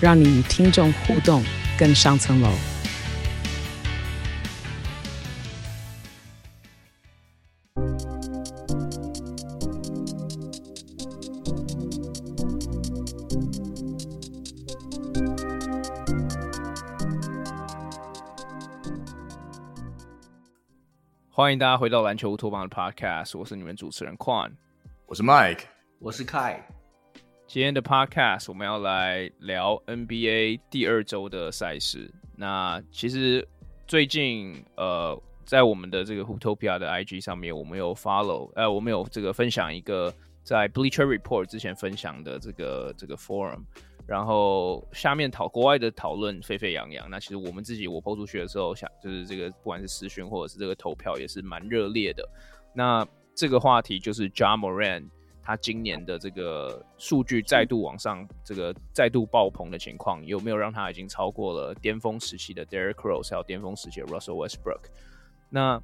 让你与听众互动更上层楼。欢迎大家回到篮球乌托邦的 Podcast，我是你们主持人 Quan，我是 Mike，我是 Kai。今天的 Podcast 我们要来聊 NBA 第二周的赛事。那其实最近呃，在我们的这个 Hutopia 的 IG 上面，我们有 follow，呃，我们有这个分享一个在 Bleacher Report 之前分享的这个这个 Forum。然后下面讨国外的讨论沸沸扬扬，那其实我们自己我抛出去的时候，想就是这个不管是私讯或者是这个投票也是蛮热烈的。那这个话题就是 Ja Morant 他今年的这个数据再度往上，这个再度爆棚的情况，有没有让他已经超过了巅峰时期的 Derrick Rose 还有巅峰时期的 Russell Westbrook？那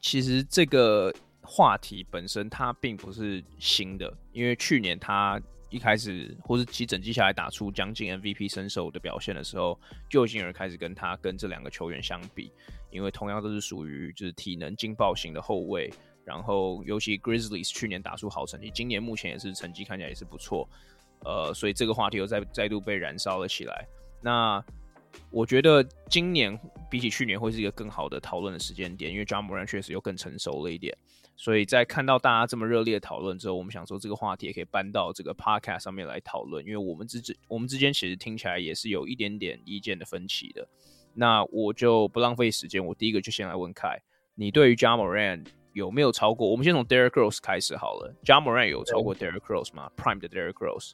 其实这个话题本身它并不是新的，因为去年他。一开始，或是其整季下来打出将近 MVP 身手的表现的时候，就已经有人开始跟他跟这两个球员相比，因为同样都是属于就是体能劲爆型的后卫，然后尤其 Grizzlies 去年打出好成绩，今年目前也是成绩看起来也是不错，呃，所以这个话题又再再度被燃烧了起来。那我觉得今年比起去年会是一个更好的讨论的时间点，因为 Ja Morant 确实又更成熟了一点。所以在看到大家这么热烈的讨论之后，我们想说这个话题也可以搬到这个 podcast 上面来讨论，因为我们之之我们之间其实听起来也是有一点点意见的分歧的。那我就不浪费时间，我第一个就先来问凯，你对于 Ja Morant 有没有超过？我们先从 Derrick Rose 开始好了。Ja Morant 有超过 Derrick Rose 吗？Prime 的 Derrick Rose？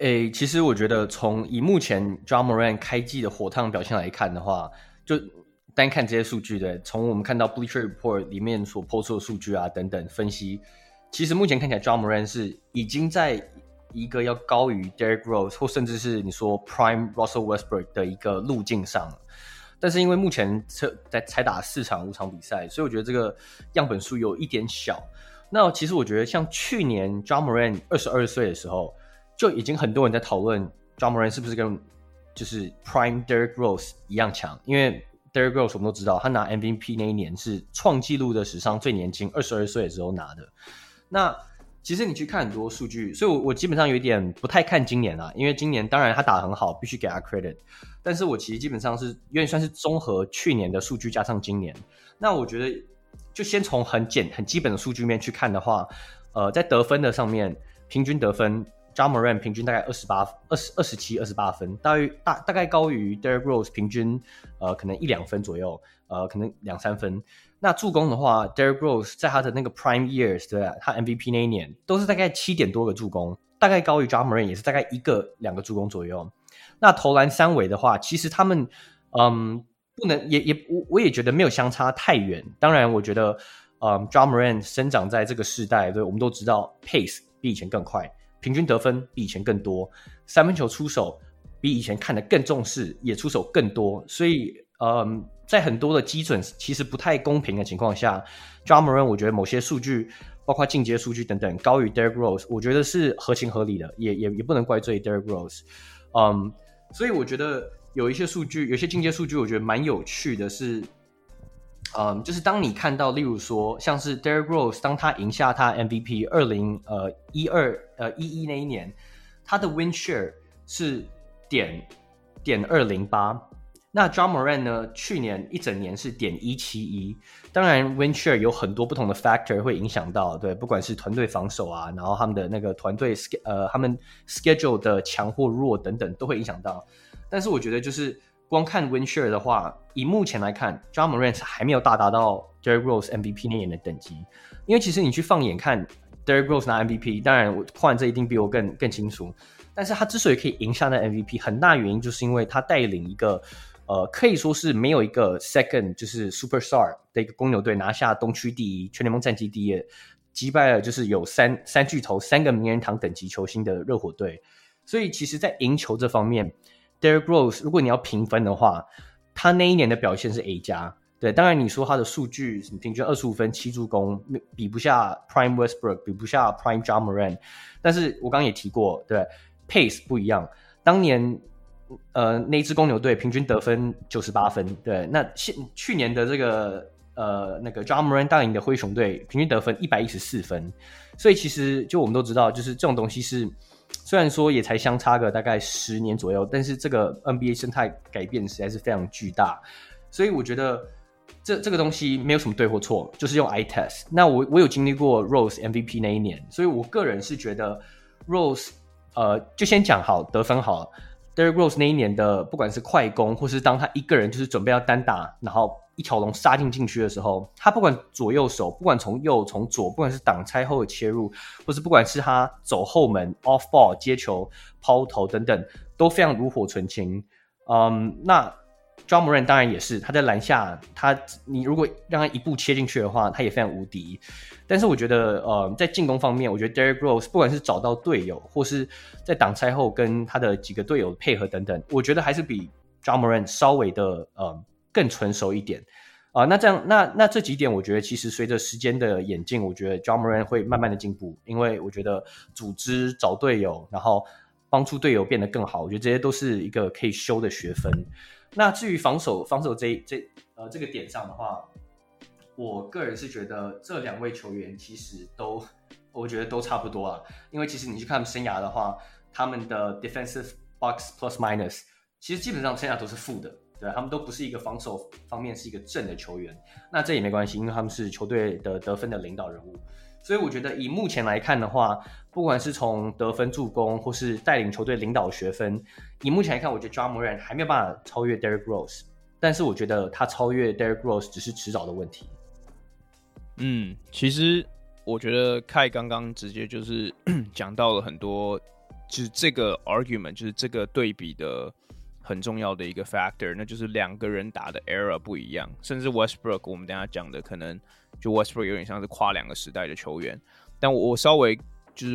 诶，其实我觉得从以目前 Ja Morant 开季的火烫表现来看的话，就。单看这些数据的，从我们看到 Bleacher Report 里面所 po 出的数据啊等等分析，其实目前看起来 Ja Morant 是已经在一个要高于 Derrick Rose 或甚至是你说 Prime Russell Westbrook 的一个路径上。但是因为目前才在才打四场五场比赛，所以我觉得这个样本数有一点小。那其实我觉得像去年 Ja Morant 二十二岁的时候，就已经很多人在讨论 Ja Morant 是不是跟就是 Prime Derek Rose 一样强，因为 Derek Rose 我们都知道，他拿 MVP 那一年是创纪录的史上最年轻，二十二岁的时候拿的。那其实你去看很多数据，所以我我基本上有点不太看今年啊，因为今年当然他打得很好，必须给他 credit。但是我其实基本上是有点算是综合去年的数据加上今年。那我觉得就先从很简很基本的数据面去看的话，呃，在得分的上面，平均得分。Ja Morant 平均大概二十八、二十二十七、二十八分，大于大大概高于 Derrick Rose 平均，呃，可能一两分左右，呃，可能两三分。那助攻的话，Derrick Rose 在他的那个 Prime Years，对？他 MVP 那一年都是大概七点多个助攻，大概高于 Ja Morant 也是大概一个两个助攻左右。那投篮三围的话，其实他们，嗯，不能也也我我也觉得没有相差太远。当然，我觉得，嗯，Ja Morant 生长在这个世代，对，我们都知道 Pace 比以前更快。平均得分比以前更多，三分球出手比以前看得更重视，也出手更多。所以，嗯，在很多的基准其实不太公平的情况下 j a m a r n 我觉得某些数据，包括进阶数据等等，高于 Derek Rose，我觉得是合情合理的，也也也不能怪罪 Derek Rose。嗯，所以我觉得有一些数据，有些进阶数据，我觉得蛮有趣的是。嗯，就是当你看到，例如说，像是 Derek Rose，当他赢下他 MVP 二零呃一二呃一一那一年，他的 win share 是点点二零八。那 Ja Morant 呢，去年一整年是点一七一。当然，win share 有很多不同的 factor 会影响到，对，不管是团队防守啊，然后他们的那个团队呃他们 schedule 的强或弱等等都会影响到。但是我觉得就是。光看 win share 的话，以目前来看，Ja Morant 还没有大达到 Derrick Rose MVP 那年的等级。因为其实你去放眼看 Derrick Rose 拿 MVP，当然我换这一定比我更更清楚。但是他之所以可以赢下那 MVP，很大原因就是因为他带领一个呃可以说是没有一个 second 就是 superstar 的一个公牛队拿下东区第一，全联盟战绩第一，击败了就是有三三巨头三个名人堂等级球星的热火队。所以其实，在赢球这方面，Derrick Rose 如果你要评分的话，他那一年的表现是 A 加。对，当然你说他的数据平均二十五分七助攻，比不下 Prime Westbrook，比不下 Prime Ja Morant。但是我刚刚也提过，对，Pace 不一样。当年呃那支公牛队平均得分九十八分，对，那现去年的这个呃那个 Ja Morant 带领的灰熊队平均得分一百一十四分。所以其实就我们都知道，就是这种东西是虽然说也才相差个大概十年左右，但是这个 NBA 生态改变实在是非常巨大。所以我觉得。这这个东西没有什么对或错，就是用 I test。那我我有经历过 Rose MVP 那一年，所以我个人是觉得 Rose，呃，就先讲好得分好了。Derek Rose 那一年的不管是快攻，或是当他一个人就是准备要单打，然后一条龙杀进禁区的时候，他不管左右手，不管从右从左，不管是挡拆后的切入，或是不管是他走后门 off ball 接球抛投等等，都非常炉火纯青。嗯，那。Ja Morant 当然也是，他在篮下，他你如果让他一步切进去的话，他也非常无敌。但是我觉得，呃，在进攻方面，我觉得 Derrick Rose 不管是找到队友，或是在挡拆后跟他的几个队友配合等等，我觉得还是比 Ja Morant 稍微的呃更成熟一点。啊、那这样，那那这几点，我觉得其实随着时间的演进，我觉得 Ja Morant 会慢慢的进步，因为我觉得组织找队友，然后帮助队友变得更好，我觉得这些都是一个可以修的学分。那至于防守，防守这这呃这个点上的话，我个人是觉得这两位球员其实都，我觉得都差不多啊。因为其实你去看生涯的话，他们的 defensive box plus minus 其实基本上生涯都是负的，对，他们都不是一个防守方面是一个正的球员。那这也没关系，因为他们是球队的得分的领导人物。所以我觉得以目前来看的话，不管是从得分、助攻，或是带领球队领导学分，以目前来看，我觉得 Ja m o r a n 还没有办法超越 Derrick Rose。但是我觉得他超越 Derrick Rose 只是迟早的问题。嗯，其实我觉得 Kai 刚刚直接就是 讲到了很多，就是这个 argument，就是这个对比的很重要的一个 factor，那就是两个人打的 era 不一样，甚至 Westbrook，我们等下讲的可能就 Westbrook 有点像是跨两个时代的球员。但我我稍微就是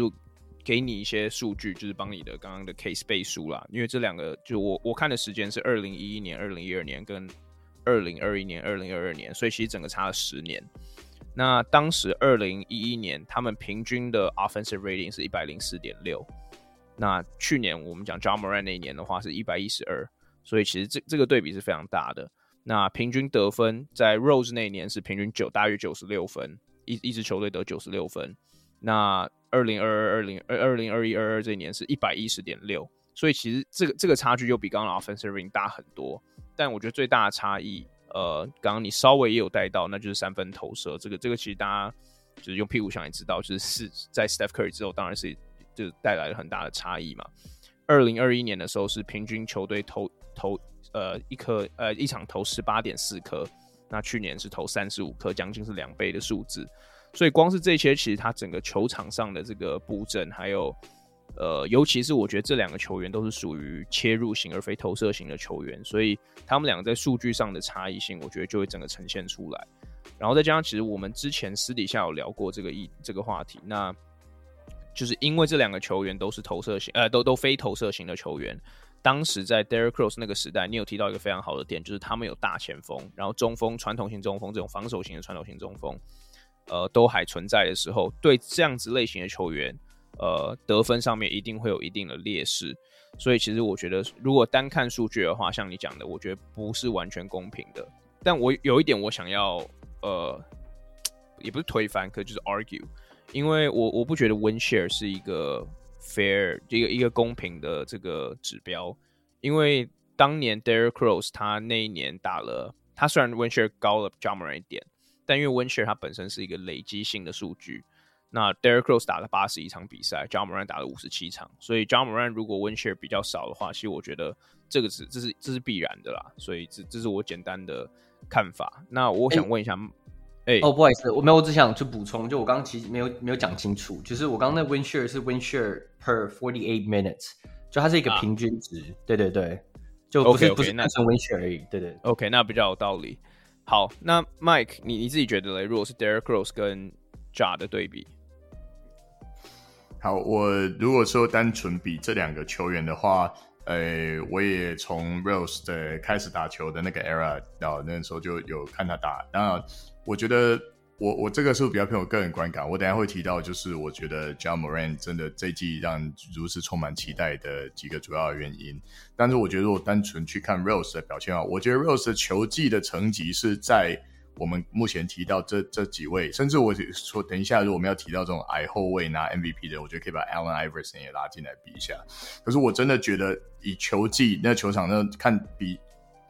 给你一些数据，就是帮你的刚刚的 case 背书啦。因为这两个就我我看的时间是二零一一年、二零一二年跟二零二一年、二零二二年，所以其实整个差了十年。那当时二零一一年他们平均的 offensive rating 是一百零四点六，那去年我们讲 Ja Morant 那一年的话是一百一十二，所以其实这这个对比是非常大的。那平均得分在 Rose 那一年是平均九大约九十六分，一一支球队得九十六分。那二零二二、二零二二零二一、二二这一年是一百一十点六，所以其实这个这个差距又比刚刚 offensive Ring 大很多。但我觉得最大的差异，呃，刚刚你稍微也有带到，那就是三分投射。这个这个其实大家就是用屁股想也知道，就是 是在 Steph Curry 之后，当然是就带来了很大的差异嘛。二零二一年的时候是平均球队投投呃一颗呃一场投十八点四颗，那去年是投三十五颗，将近是两倍的数字。所以光是这些，其实他整个球场上的这个布阵，还有呃，尤其是我觉得这两个球员都是属于切入型而非投射型的球员，所以他们两个在数据上的差异性，我觉得就会整个呈现出来。然后再加上，其实我们之前私底下有聊过这个一这个话题，那就是因为这两个球员都是投射型，呃，都都非投射型的球员。当时在 Derrick Rose 那个时代，你有提到一个非常好的点，就是他们有大前锋，然后中锋传统型中锋这种防守型的传统型中锋。呃，都还存在的时候，对这样子类型的球员，呃，得分上面一定会有一定的劣势。所以，其实我觉得，如果单看数据的话，像你讲的，我觉得不是完全公平的。但我有一点，我想要，呃，也不是推翻，可就是 argue，因为我我不觉得 win share 是一个 fair 一个一个公平的这个指标。因为当年 Derrick Rose 他那一年打了，他虽然 win share 高了 Ja Morant 一点。但因为 win share 它本身是一个累积性的数据，那 Derrick Rose 打了八十一场比赛，Ja Morant 打了五十七场，所以 Ja Morant 如果 win share 比较少的话，其实我觉得这个是这是这是必然的啦，所以这这是我简单的看法。那我想问一下，哎，哦，不好意思，我没有，我只想去补充，就我刚刚其实没有没有讲清楚，就是我刚刚那 win share 是 win share per forty eight minutes，就它是一个平均值，啊、对对对，就不是 okay, okay, 不是单纯 win share 而已，对对。OK，那比较有道理。好，那 Mike，你你自己觉得嘞？如果是 Derrick Rose 跟 Ja 的对比，好，我如果说单纯比这两个球员的话，呃，我也从 Rose 的开始打球的那个 era 到那时候就有看他打，当然，我觉得。我我这个是比较偏我个人观感，我等下会提到，就是我觉得 Ja Morant 真的这季让如此充满期待的几个主要原因。但是我觉得如果单纯去看 Rose 的表现啊，我觉得 Rose 的球技的成绩是在我们目前提到这这几位，甚至我说等一下如果我们要提到这种矮后卫拿 MVP 的，我觉得可以把 Allen Iverson 也拉进来比一下。可是我真的觉得以球技那球场那看比。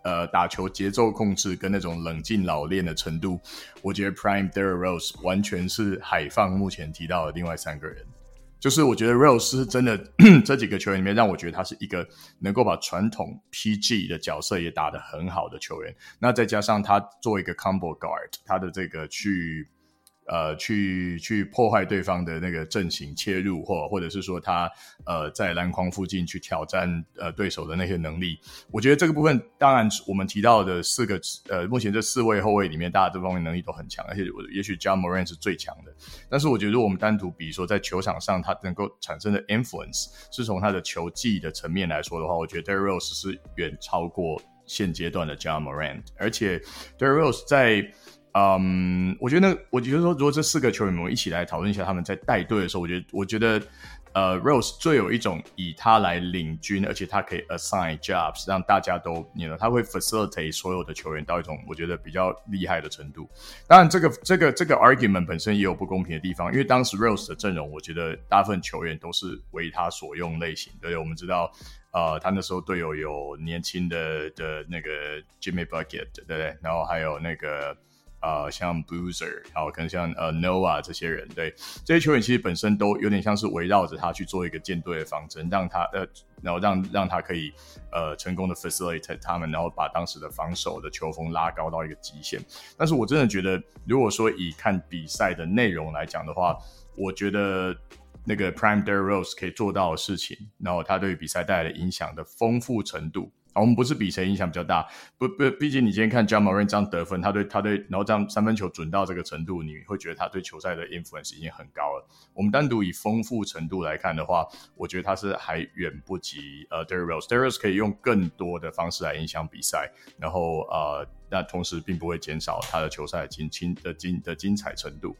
呃，打球节奏控制跟那种冷静老练的程度，我觉得 Prime d e r r Rose 完全是海放目前提到的另外三个人。就是我觉得 Rose 是真的 这几个球员里面，让我觉得他是一个能够把传统 PG 的角色也打得很好的球员。那再加上他做一个 Combo Guard，他的这个去。呃，去去破坏对方的那个阵型切入，或或者是说他呃在篮筐附近去挑战呃对手的那些能力，我觉得这个部分当然我们提到的四个呃目前这四位后卫里面，大家这方面能力都很强，而且我也许 Ja Morant 是最强的。但是我觉得如果我们单独比如说在球场上他能够产生的 influence 是从他的球技的层面来说的话，我觉得 Derrick Rose 是远超过现阶段的 Ja Morant，而且 Derrick Rose 在。嗯我觉得，我觉得说，如果这四个球员们一起来讨论一下他们在带队的时候，我觉得，我觉得，呃，Rose 最有一种以他来领军，而且他可以 assign jobs，让大家都，你知道，他会 facilitate 所有的球员到一种我觉得比较厉害的程度。当然，这个这个这个 argument 本身也有不公平的地方，因为当时 Rose 的阵容，我觉得大部分球员都是为他所用类型。对，我们知道，呃，他那时候队友有年轻的的那个 Jimmy Bucket，对不对？然后还有那个。啊、呃，像 Boozer，然后可能像呃 Noah 这些人，对这些球员其实本身都有点像是围绕着他去做一个舰队的方针，让他呃，然后让让他可以呃成功的 facilitate 他们，然后把当时的防守的球风拉高到一个极限。但是我真的觉得，如果说以看比赛的内容来讲的话，我觉得那个 Prime d e r r Rose 可以做到的事情，然后他对于比赛带来的影响的丰富程度。我们不是比谁影响比较大，不不，毕竟你今天看 Ja Morant 这样得分，他对他对，然后这样三分球准到这个程度，你会觉得他对球赛的 influence 已经很高了。我们单独以丰富程度来看的话，我觉得他是还远不及呃 Derrick Rose。Derrick Rose 可以用更多的方式来影响比赛，然后呃，那同时并不会减少他的球赛的精精的精的精彩程度。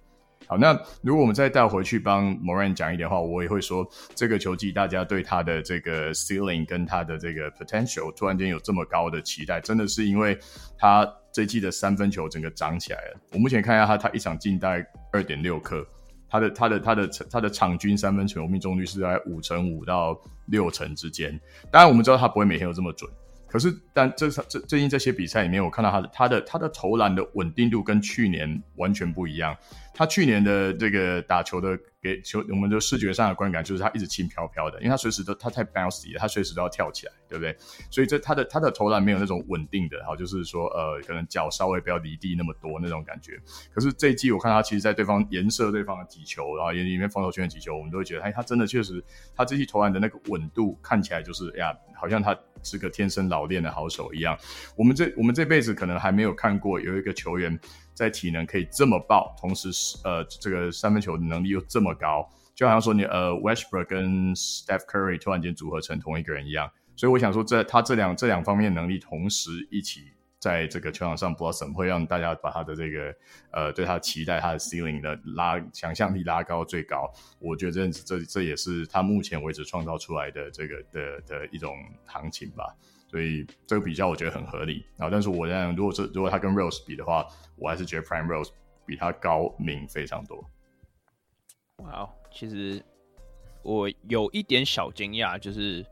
好，那如果我们再带回去帮 Moran 讲一点的话，我也会说，这个球季大家对他的这个 ceiling 跟他的这个 potential 突然间有这么高的期待，真的是因为他这季的三分球整个涨起来了。我目前看一下他，他一场进大概二点六克，他的他的他的他的场均三分球命中率是在五成五到六成之间。当然我们知道他不会每天都这么准。可是，但这这最近这些比赛里面，我看到他的他的他的投篮的稳定度跟去年完全不一样。他去年的这个打球的给球，我们的视觉上的观感就是他一直轻飘飘的，因为他随时都他太 bouncy 了，他随时都要跳起来，对不对？所以这他的他的投篮没有那种稳定的，好，就是说呃，可能脚稍微不要离地那么多那种感觉。可是这一季我看他其实，在对方颜射对方的击球，然后里面防守圈的击球，我们都会觉得，哎，他真的确实，他这季投篮的那个稳度看起来就是哎呀，好像他。是个天生老练的好手一样，我们这我们这辈子可能还没有看过有一个球员在体能可以这么爆，同时呃这个三分球的能力又这么高，就好像说你呃 Westbrook 跟 Steph Curry 突然间组合成同一个人一样，所以我想说这他这两这两方面能力同时一起。在这个球场上，blossom 会让大家把他的这个呃，对他期待他的 ceiling 的拉想象力拉高最高。我觉得这这这也是他目前为止创造出来的这个的的一种行情吧。所以这个比较我觉得很合理然后。但是我认为，如果是如果他跟 Rose 比的话，我还是觉得 Prime Rose 比他高明非常多。哇，wow，其实我有一点小惊讶，就是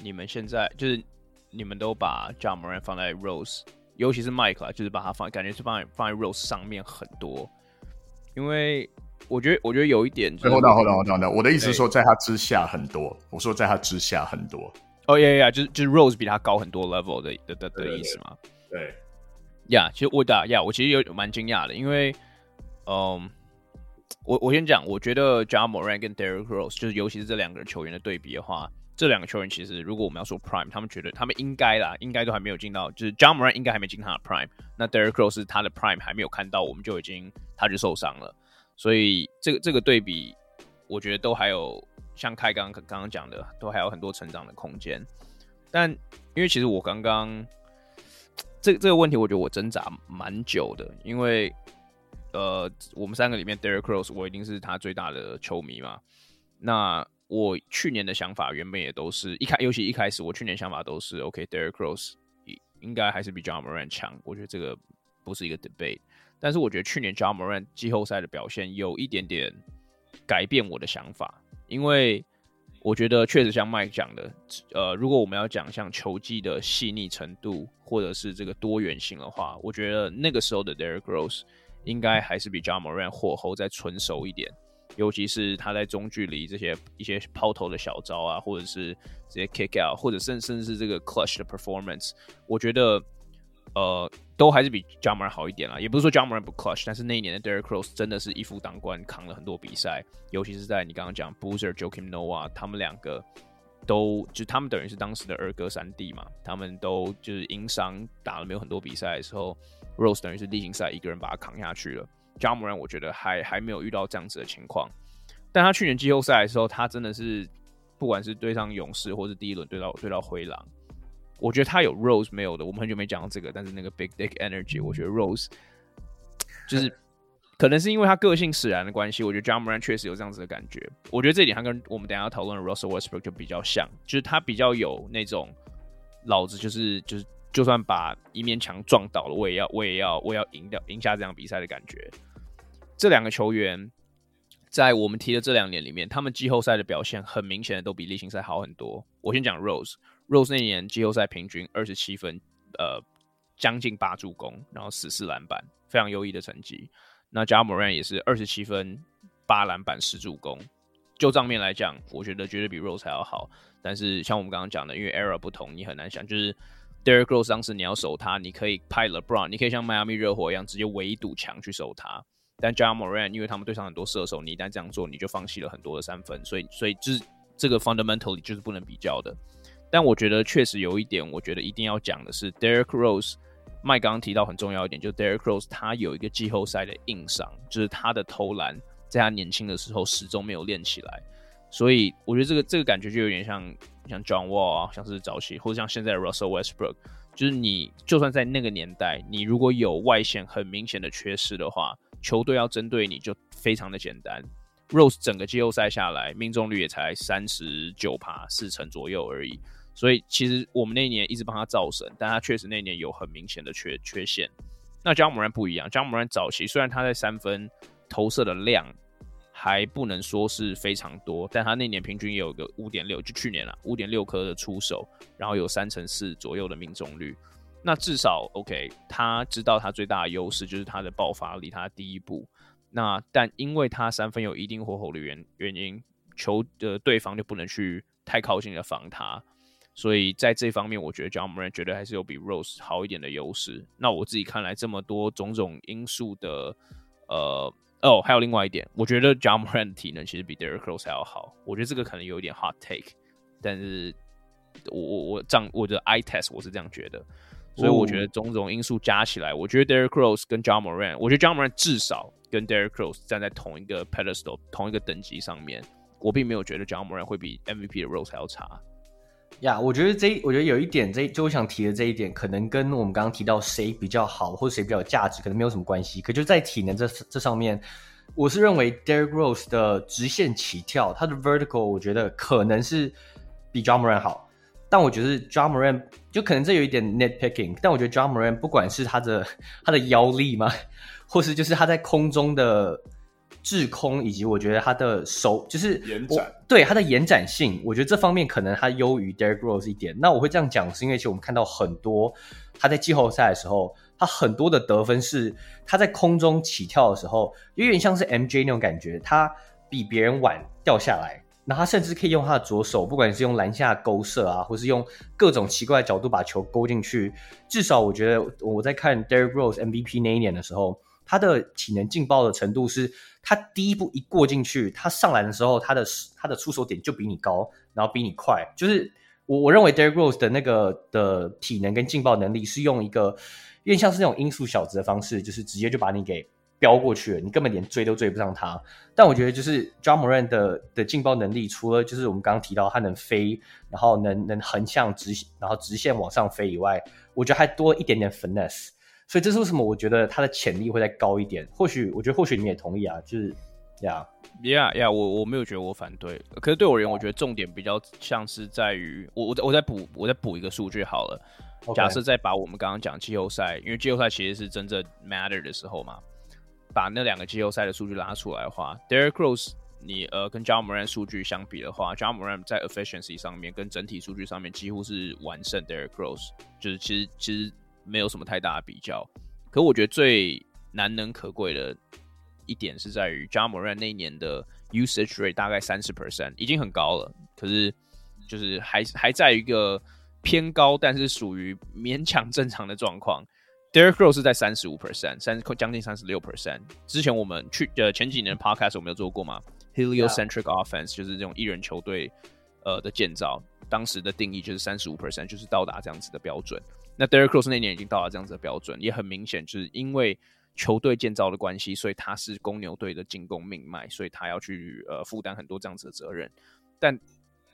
你们现在就是你们都把 Ja Morant 放在 Rose。尤其是 Mike 啊，就是把它放，感觉是放在放在 Rose 上面很多，因为我觉得，我觉得有一点、就是。等等，等等，等等，我的意思是说，在他之下很多。我说在他之下很多。哦呀呀，就是就是 Rose 比他高很多 level 的的的的意思嘛。对。呀，yeah, 其实我打呀，yeah, 我其实有蛮惊讶的，因为嗯，我我先讲，我觉得 Ja Morant 跟 Derrick Rose 就是尤其是这两个球员的对比的话，这两个球员其实如果我们要说 Prime，他们觉得他们应该啦，应该都还没有进到，就是 Ja Morant 应该还没进他的 Prime，那 Derrick Rose 他的 Prime 还没有看到，我们就已经他就受伤了，所以这个这个对比，我觉得都还有像开刚刚刚讲的，都还有很多成长的空间。但因为其实我刚刚这这个问题，我觉得我挣扎蛮久的，因为呃，我们三个里面，Derrick Rose 我一定是他最大的球迷嘛。那我去年的想法原本也都是一开，尤其一开始，我去年想法都是 OK，Derrick Rose 应该还是比 John Moran 强。我觉得这个不是一个 debate。但是我觉得去年 John Moran 季后赛的表现有一点点改变我的想法，因为。我觉得确实像 Mike 讲的，呃，如果我们要讲像球技的细腻程度，或者是这个多元性的话，我觉得那个时候的 Derrick Rose 应该还是比 Ja Morant 火候再纯熟一点，尤其是他在中距离这些一些抛投的小招啊，或者是这些 kick out，或者甚甚至是这个 clutch 的 performance，我觉得。呃，都还是比 Ja Morant 好一点啦。也不是说 Ja Morant 不 clutch，但是那一年的 Derrick Rose 真的是一夫当关，扛了很多比赛。尤其是在你刚刚讲 Boozer、Joakim Noah，他们两个都就他们等于是当时的二哥三弟嘛，他们都就是因伤打了没有很多比赛的时候，Rose 等于是例行赛一个人把他扛下去了。Ja Morant 我觉得还还没有遇到这样子的情况，但他去年季后赛的时候，他真的是不管是对上勇士，或是第一轮对到对到灰狼。我觉得他有 Rose 没有的，我们很久没讲到这个，但是那个 Big Dick Energy，我觉得 Rose 就是可能是因为他个性使然的关系，我觉得 Ja Morant 确实有这样子的感觉。我觉得这一点他跟我们等下要讨论的 Russell Westbrook 就比较像，就是他比较有那种老子就是就是就算把一面墙撞倒了，我也要我也要我也要赢掉赢下这场比赛的感觉。这两个球员在我们提的这两年里面，他们季后赛的表现很明显的都比例行赛好很多。我先讲 Rose。Rose 那年季后赛平均二十七分，呃，将近八助攻，然后十四篮板，非常优异的成绩。那 j a m o r a n 也是二十七分，八篮板，十助攻。就账面来讲，我觉得绝对比 Rose 还要好。但是像我们刚刚讲的，因为 era 不同，你很难想，就是 Derrick Rose 当时你要守他，你可以派 LeBron，你可以像迈阿密热火一样直接围一堵墙去守他。但 j a m o r a n 因为他们对上很多射手，你一旦这样做，你就放弃了很多的三分，所以所以就是这个 fundamentally 就是不能比较的。但我觉得确实有一点，我觉得一定要讲的是，Derrick Rose，麦刚刚提到很重要一点，就 Derrick Rose 他有一个季后赛的硬伤，就是他的投篮在他年轻的时候始终没有练起来，所以我觉得这个这个感觉就有点像像 John Wall 啊，像是早期或者像现在的 Russell Westbrook，就是你就算在那个年代，你如果有外线很明显的缺失的话，球队要针对你就非常的简单。Rose 整个季后赛下来，命中率也才三十九趴四成左右而已。所以其实我们那一年一直帮他造神，但他确实那年有很明显的缺缺陷。那 Ja Morant 不一样，Ja Morant 早期虽然他在三分投射的量还不能说是非常多，但他那年平均有个五点六，就去年了五点六颗的出手，然后有三成四左右的命中率。那至少 OK，他知道他最大的优势就是他的爆发力，他第一步。那但因为他三分有一定火候的原原因，球的对方就不能去太靠近的防他。所以在这方面，我觉得 Ja Morant 绝对还是有比 Rose 好一点的优势。那我自己看来，这么多种种因素的，呃，哦，还有另外一点，我觉得 Ja Morant 的体能其实比 Derrick Rose 还要好。我觉得这个可能有一点 hot take，但是我我我这样我的 eye test 我是这样觉得。所以我觉得种种因素加起来，我觉得 Derrick Rose 跟 Ja Morant，我觉得 Ja Morant 至少跟 Derrick Rose 站在同一个 pedestal 同一个等级上面。我并没有觉得 Ja Morant 会比 MVP 的 Rose 还要差。呀我觉得这，我觉得有一点，这就我想提的这一点，可能跟我们刚刚提到谁比较好，或者谁比较有价值，可能没有什么关系。可就在体能这这上面，我是认为 Derrick Rose 的直线起跳，他的 vertical，我觉得可能是比 Ja Morant 好。但我觉得 Ja Morant 就可能这有一点 nitpicking，但我觉得 Ja Morant 不管是他的他的腰力嘛，或是就是他在空中的。滞空以及我觉得他的手就是延展，对他的延展性，我觉得这方面可能他优于 Derrick Rose 一点。那我会这样讲，是因为其实我们看到很多他在季后赛的时候，他很多的得分是他在空中起跳的时候，有点像是 MJ 那种感觉，他比别人晚掉下来，那他甚至可以用他的左手，不管是用篮下勾射啊，或是用各种奇怪的角度把球勾进去。至少我觉得我在看 Derrick Rose MVP 那一年的时候。他的体能劲爆的程度是，他第一步一过进去，他上篮的时候，他的他的出手点就比你高，然后比你快。就是我我认为 Derrick Rose 的那个的体能跟劲爆能力是用一个有点像是那种音速小子的方式，就是直接就把你给。飙过去了，你根本连追都追不上他。但我觉得就是 Ja Morant 的的劲爆能力，除了就是我们刚刚提到他能飞，然后能能横向直，然后直线往上飞以外，我觉得还多一点点 finesse。所以这是为什么我觉得他的潜力会再高一点。或许我觉得或许你们也同意啊，就是呀，yeah yeah，我我没有觉得我反对。可是对我而言，我觉得重点比较像是在于我我我再补我再补一个数据好了。假设再把我们刚刚讲季后赛，因为季后赛其实是真正 matter 的时候嘛。把那两个季后赛的数据拉出来的话，Derrick Rose，你呃跟 Ja Morant 数据相比的话，Ja Morant 在 efficiency 上面跟整体数据上面几乎是完胜 Derrick Rose，就是其实其实没有什么太大的比较。可我觉得最难能可贵的一点是在于 Ja Morant 那一年的 usage rate 大概三十 percent，已经很高了，可是就是还还在一个偏高，但是属于勉强正常的状况。Derrick Rose 是在三十五 percent，三将近三十六 percent。之前我们去呃前几年的 podcast 我们有做过嘛？Heliocentric offense 就是这种一人球队呃的建造，当时的定义就是三十五 percent，就是到达这样子的标准。那 Derrick Rose 那年已经到达这样子的标准，也很明显就是因为球队建造的关系，所以他是公牛队的进攻命脉，所以他要去呃负担很多这样子的责任。但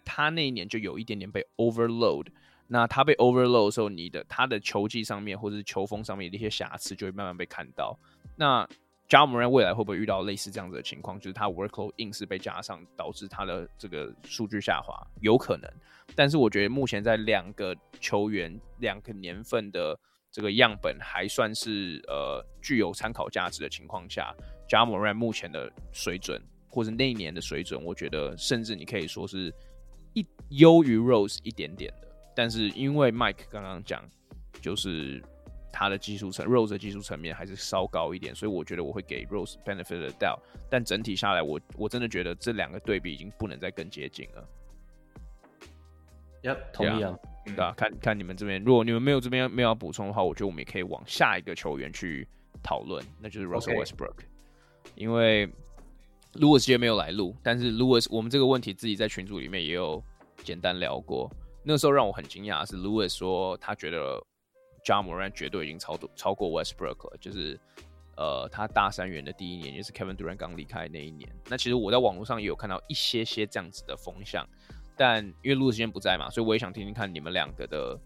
他那一年就有一点点被 overload。那他被 overload 的时候，你的他的球技上面或者是球风上面的一些瑕疵就会慢慢被看到。那 Ja Morant 未来会不会遇到类似这样子的情况？就是他 workload 硬是被加上，导致他的这个数据下滑，有可能。但是我觉得目前在两个球员两个年份的这个样本还算是呃具有参考价值的情况下，Ja Morant 目前的水准或者那一年的水准，我觉得甚至你可以说是一优于 Rose 一点点的。但是因为 Mike 刚刚讲，就是他的技术层，Rose 的技术层面还是稍高一点，所以我觉得我会给 Rose benefit of the doubt。但整体下来我，我我真的觉得这两个对比已经不能再更接近了。Yep，同意啊，对啊，看看你们这边，如果你们没有这边没有要补充的话，我觉得我们也可以往下一个球员去讨论，那就是 Russell Westbrook。Okay. 因为 Lewis 今天没有来录，但是 Lewis 我们这个问题自己在群组里面也有简单聊过。那时候让我很惊讶是，Lewis 说他觉得 Ja Morant 绝对已经超超过 Westbrook 了，就是呃他大三元的第一年，也是 Kevin Durant 刚离开那一年。那其实我在网络上也有看到一些些这样子的风向，但因为 Lewis 今天不在嘛，所以我也想听听看你们两个的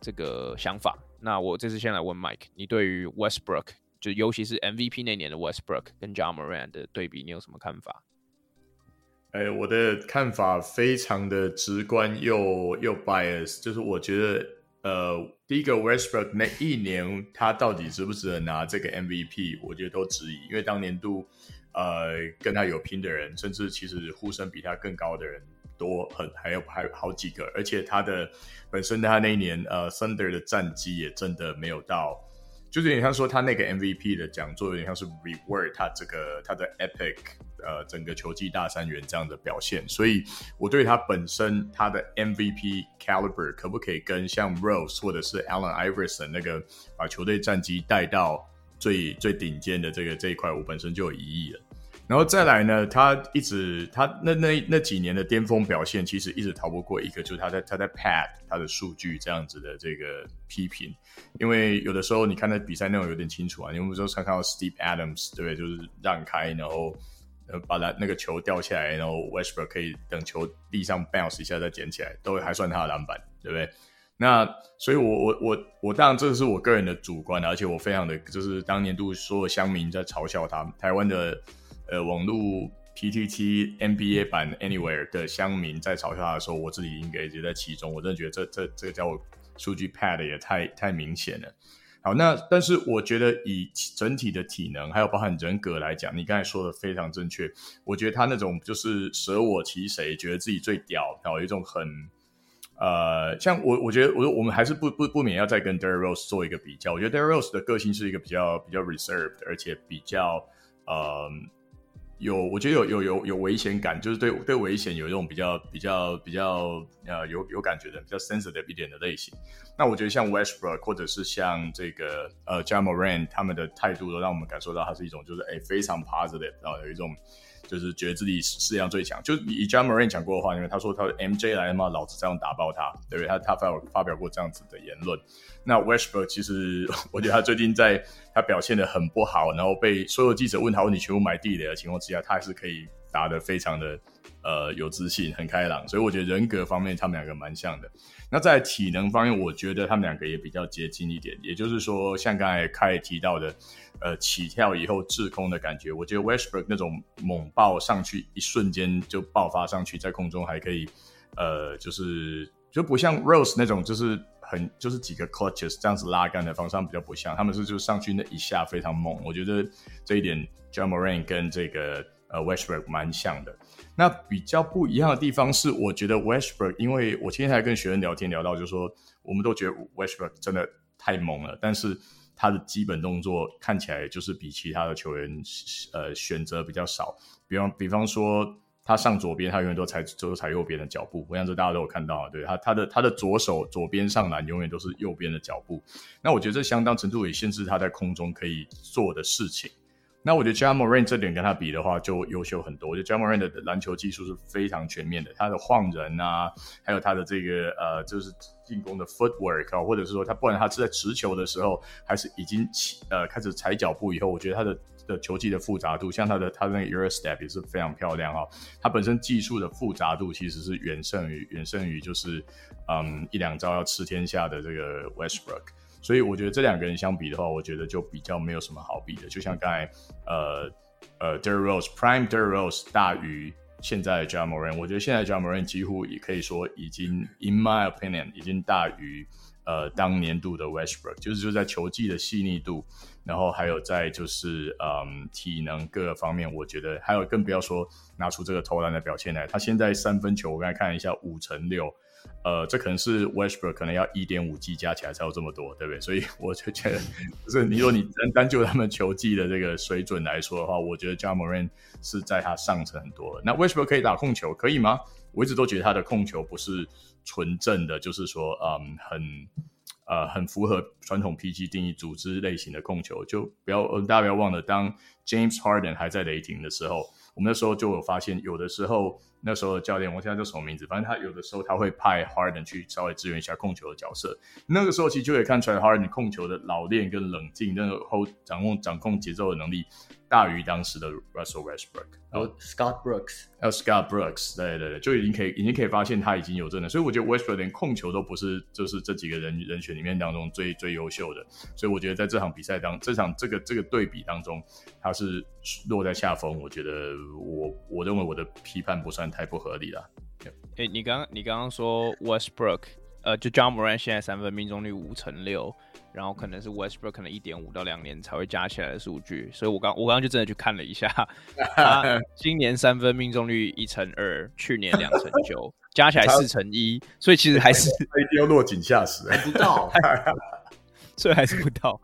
这个想法。那我这次先来问 Mike，你对于 Westbrook 就尤其是 MVP 那年的 Westbrook 跟 Ja Morant 的对比，你有什么看法？哎，我的看法非常的直观又又 bias，就是我觉得，呃，第一个 Westbrook 那一年他到底值不值得拿这个 MVP，我觉得都质疑，因为当年度，呃，跟他有拼的人，甚至其实呼声比他更高的人多很，还有还有好几个，而且他的本身他那一年，呃，Thunder 的战绩也真的没有到。就是有点像说他那个 MVP 的讲座，有点像是 reward 他这个他的 epic 呃整个球季大三元这样的表现，所以我对他本身他的 MVP caliber 可不可以跟像 Rose 或者是 Allen Iverson 那个把球队战绩带到最最顶尖的这个这一块，我本身就有疑义了。然后再来呢，他一直他那那那几年的巅峰表现，其实一直逃不过一个，就是他在他在 pad 他的数据这样子的这个批评。因为有的时候你看那比赛内容有点清楚啊，你有没有时候常看到 Steve Adams 对不对？就是让开，然后呃把他那个球掉下来，然后 Westbrook 可以等球地上 bounce 一下再捡起来，都还算他的篮板，对不对？那所以我，我我我当然这是我个人的主观，而且我非常的就是当年度所有乡民在嘲笑他，台湾的。呃，网络 PTT NBA 版 Anywhere 的乡民在嘲笑他的时候，我自己应该也在其中。我真的觉得这这这个叫我数据 pad 也太太明显了。好，那但是我觉得以整体的体能还有包含人格来讲，你刚才说的非常正确。我觉得他那种就是舍我其谁，觉得自己最屌，然后有一种很呃，像我我觉得我我们还是不不不免要再跟 Derry Rose 做一个比较。我觉得 Derry Rose 的个性是一个比较比较 reserved，而且比较呃。有，我觉得有有有有危险感，就是对对危险有一种比较比较比较呃有有感觉的比较 sensitive 一点的类型。那我觉得像 Westbrook 或者是像这个呃 j a m a r a n 他们的态度都让我们感受到它是一种就是哎非常 positive，然后有一种就是觉得自己是世界上最强。就是以 Ja Morant 讲过的话，因为他说他 MJ 来嘛，老子这样打爆他，对不对？他他发发表过这样子的言论。那 Westbrook 其实我觉得他最近在他表现的很不好，然后被所有记者问他问题全部埋地雷的情况之下，他还是可以打得非常的呃有自信、很开朗。所以我觉得人格方面他们两个蛮像的。那在体能方面，我觉得他们两个也比较接近一点。也就是说，像刚才凯提到的，呃，起跳以后滞空的感觉，我觉得 Westbrook 那种猛爆上去，一瞬间就爆发上去，在空中还可以，呃，就是就不像 Rose 那种，就是。很就是几个 clutches 这样子拉杆的方式比较不像，他们是就上去那一下非常猛，我觉得这一点 Ja Morant 跟这个呃 Westbrook 蛮像的。那比较不一样的地方是，我觉得 Westbrook，因为我今天还跟学生聊天聊到，就是说我们都觉得 Westbrook 真的太猛了，但是他的基本动作看起来就是比其他的球员呃选择比较少，比方比方说。他上左边，他永远都踩都踩右边的脚步。我想这大家都有看到，对他他的他的左手左边上篮永远都是右边的脚步。那我觉得这相当程度也限制他在空中可以做的事情。那我觉得 j a m o r a n 这点跟他比的话就优秀很多。我觉得 j a m o r a n 的篮球技术是非常全面的，他的晃人啊，还有他的这个呃就是进攻的 footwork 啊，或者是说他不管他是在持球的时候，还是已经起呃开始踩脚步以后，我觉得他的。的球技的复杂度，像他的他的那个 Euro Step 也是非常漂亮哈、哦。他本身技术的复杂度其实是远胜于远胜于就是嗯一两招要吃天下的这个 Westbrook。所以我觉得这两个人相比的话，我觉得就比较没有什么好比的。就像刚才呃呃 Derrick Rose Prime Derrick Rose 大于现在的 j a m o r a n 我觉得现在 j a m o r a n 几乎也可以说已经 In my opinion 已经大于呃当年度的 Westbrook，就是就在球技的细腻度。然后还有在就是嗯体能各个方面，我觉得还有更不要说拿出这个投篮的表现来。他现在三分球我刚才看一下五成六，呃，这可能是 Westbrook 可能要一点五 G 加起来才有这么多，对不对？所以我就觉得，就是你说你单单就他们球技的这个水准来说的话，我觉得 Ja Morant 是在他上层很多。那 Westbrook 可以打控球，可以吗？我一直都觉得他的控球不是纯正的，就是说嗯很。呃，很符合传统 PG 定义组织类型的控球，就不要大家不要忘了，当 James Harden 还在雷霆的时候，我们那时候就有发现，有的时候那时候的教练，我现在叫什么名字？反正他有的时候他会派 Harden 去稍微支援一下控球的角色。那个时候其实就可以看出来 Harden 控球的老练跟冷静，那个 hold 掌控掌控节奏的能力。大于当时的 Russell Westbrook，然后 Scott Brooks，还有 Scott Brooks，对对对，就已经可以已经可以发现他已经有这能，所以我觉得 Westbrook 连控球都不是，就是这几个人人选里面当中最最优秀的，所以我觉得在这场比赛当这场这个这个对比当中，他是落在下风，我觉得我我认为我的批判不算太不合理了。哎、欸，你刚你刚刚说 Westbrook，呃，就 John Morant 现在三分命中率五成六。然后可能是 Westbrook 可能一点五到两年才会加起来的数据，所以我刚我刚刚就真的去看了一下，他今年三分命中率一成二，去年两成九，加起来四成一，所以其实还是 一定落井下石，还不到，所以还是不到。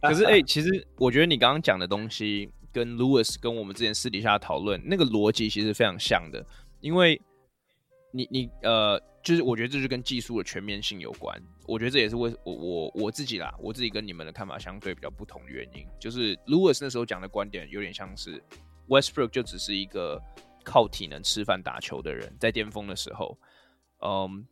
可是哎、欸，其实我觉得你刚刚讲的东西跟 Lewis 跟我们之前私底下讨论那个逻辑其实非常像的，因为你你呃。就是我觉得这就跟技术的全面性有关，我觉得这也是为我我我自己啦，我自己跟你们的看法相对比较不同的原因。就是 Lewis 那时候讲的观点有点像是 Westbrook 就只是一个靠体能吃饭打球的人，在巅峰的时候，嗯，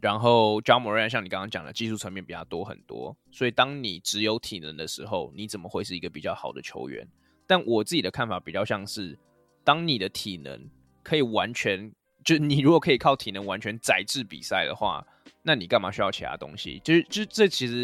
然后 Ja Morant 像你刚刚讲的技术层面比他多很多，所以当你只有体能的时候，你怎么会是一个比较好的球员？但我自己的看法比较像是，当你的体能可以完全。就你如果可以靠体能完全载制比赛的话，那你干嘛需要其他东西？就是，就这其实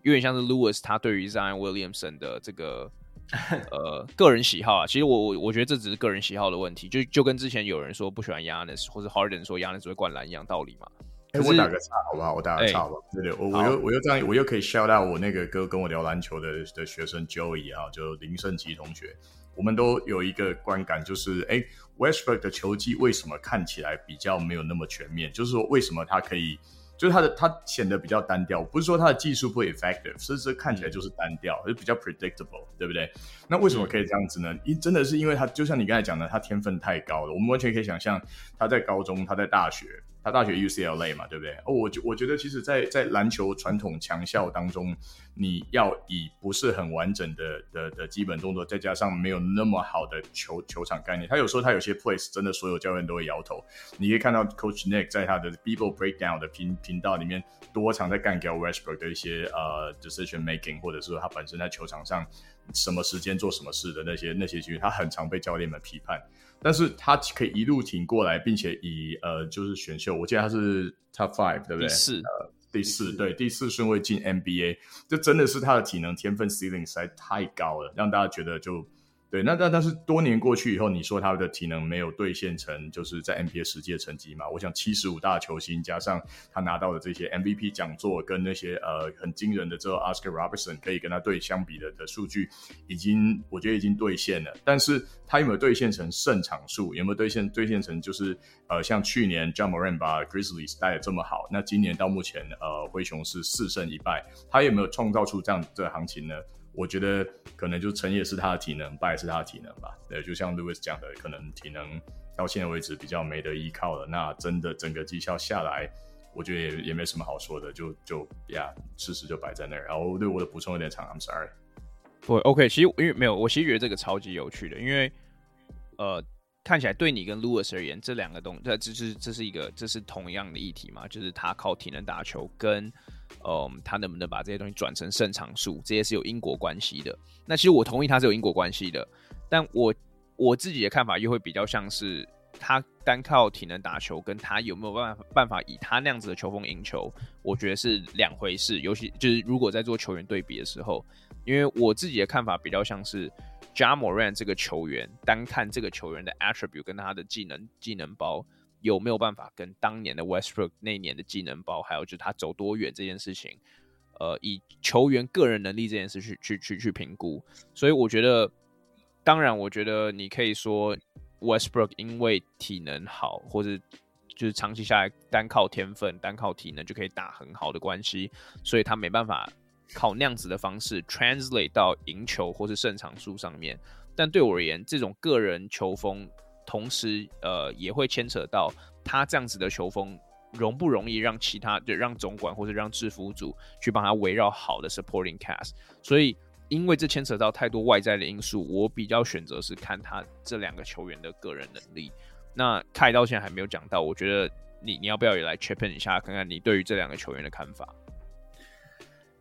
有点像是 Lewis 他对于 Zion Williamson 的这个 呃个人喜好啊。其实我我我觉得这只是个人喜好的问题，就就跟之前有人说不喜欢 Giannis 或者 Harden 说 Giannis 会灌篮一样道理嘛。哎、欸，我打个岔好不好？我打个岔好不好？欸、对对，我我又我又这样，我又可以 shout out 我那个哥跟我聊篮球的的学生 Joey 啊，就林胜奇同学。我们都有一个观感，就是哎，Westbrook 的球技为什么看起来比较没有那么全面？就是说，为什么他可以就是他的他显得比较单调，不是说他的技术不 effective，是是看起来就是单调，就比较 predictable，对不对？那为什么可以这样子呢？因、嗯、真的是因为他就像你刚才讲的，他天分太高了，我们完全可以想象他在高中，他在大学。他大学 UCLA 嘛，对不对？哦，我觉我觉得其实在，在篮球传统强校当中，你要以不是很完整的的的基本动作，再加上没有那么好的球球场概念，他有时候他有些 plays 真的所有教练都会摇头。你可以看到 Coach Nick 在他的 B-Ball Breakdown 的频频道里面，多常在干掉 Westbrook 的一些呃 decision making，或者是说他本身在球场上什么时间做什么事的那些那些，其实他很常被教练们批判。但是他可以一路挺过来，并且以呃，就是选秀，我记得他是 Top Five，对不对？是，呃，第四，对，第四顺位进 NBA，这真的是他的体能天分 ceiling 实在太高了，让大家觉得就。对，那但但是多年过去以后，你说他的体能没有兑现成，就是在 NBA 实际的成绩嘛？我想七十五大球星加上他拿到的这些 MVP 讲座跟那些呃很惊人的这个 Oscar Robertson 可以跟他对相比的的数据，已经我觉得已经兑现了。但是他有没有兑现成胜场数？有没有兑现兑现成就是呃像去年 John Moran 把 Grizzlies 带的这么好？那今年到目前呃灰熊是四胜一败，他有没有创造出这样的行情呢？我觉得可能就成也是他的体能，败也是他的体能吧。对，就像 Lewis 讲的，可能体能到现在为止比较没得依靠了。那真的整个绩效下来，我觉得也也没什么好说的，就就呀，事实就摆在那儿。然后对我的补充有点长，I'm sorry。不，OK，其实因为没有，我其实觉得这个超级有趣的，因为呃，看起来对你跟 Lewis 而言，这两个东，这这是这是一个这是同样的议题嘛，就是他靠体能打球跟。嗯，他能不能把这些东西转成胜场数，这些是有因果关系的。那其实我同意他是有因果关系的，但我我自己的看法又会比较像是他单靠体能打球，跟他有没有办法办法以他那样子的球风赢球，我觉得是两回事。尤其就是如果在做球员对比的时候，因为我自己的看法比较像是 j a m o r a n 这个球员，单看这个球员的 attribute 跟他的技能技能包。有没有办法跟当年的 Westbrook 那一年的技能包，还有就是他走多远这件事情，呃，以球员个人能力这件事去去去去评估。所以我觉得，当然，我觉得你可以说 Westbrook 因为体能好，或者就是长期下来单靠天分、单靠体能就可以打很好的关系，所以他没办法靠那样子的方式 translate 到赢球或是胜场数上面。但对我而言，这种个人球风。同时，呃，也会牵扯到他这样子的球风容不容易让其他，对，让总管或者让制服组去帮他围绕好的 supporting cast。所以，因为这牵扯到太多外在的因素，我比较选择是看他这两个球员的个人能力。那凯到现在还没有讲到，我觉得你你要不要也来 chip in 一下，看看你对于这两个球员的看法？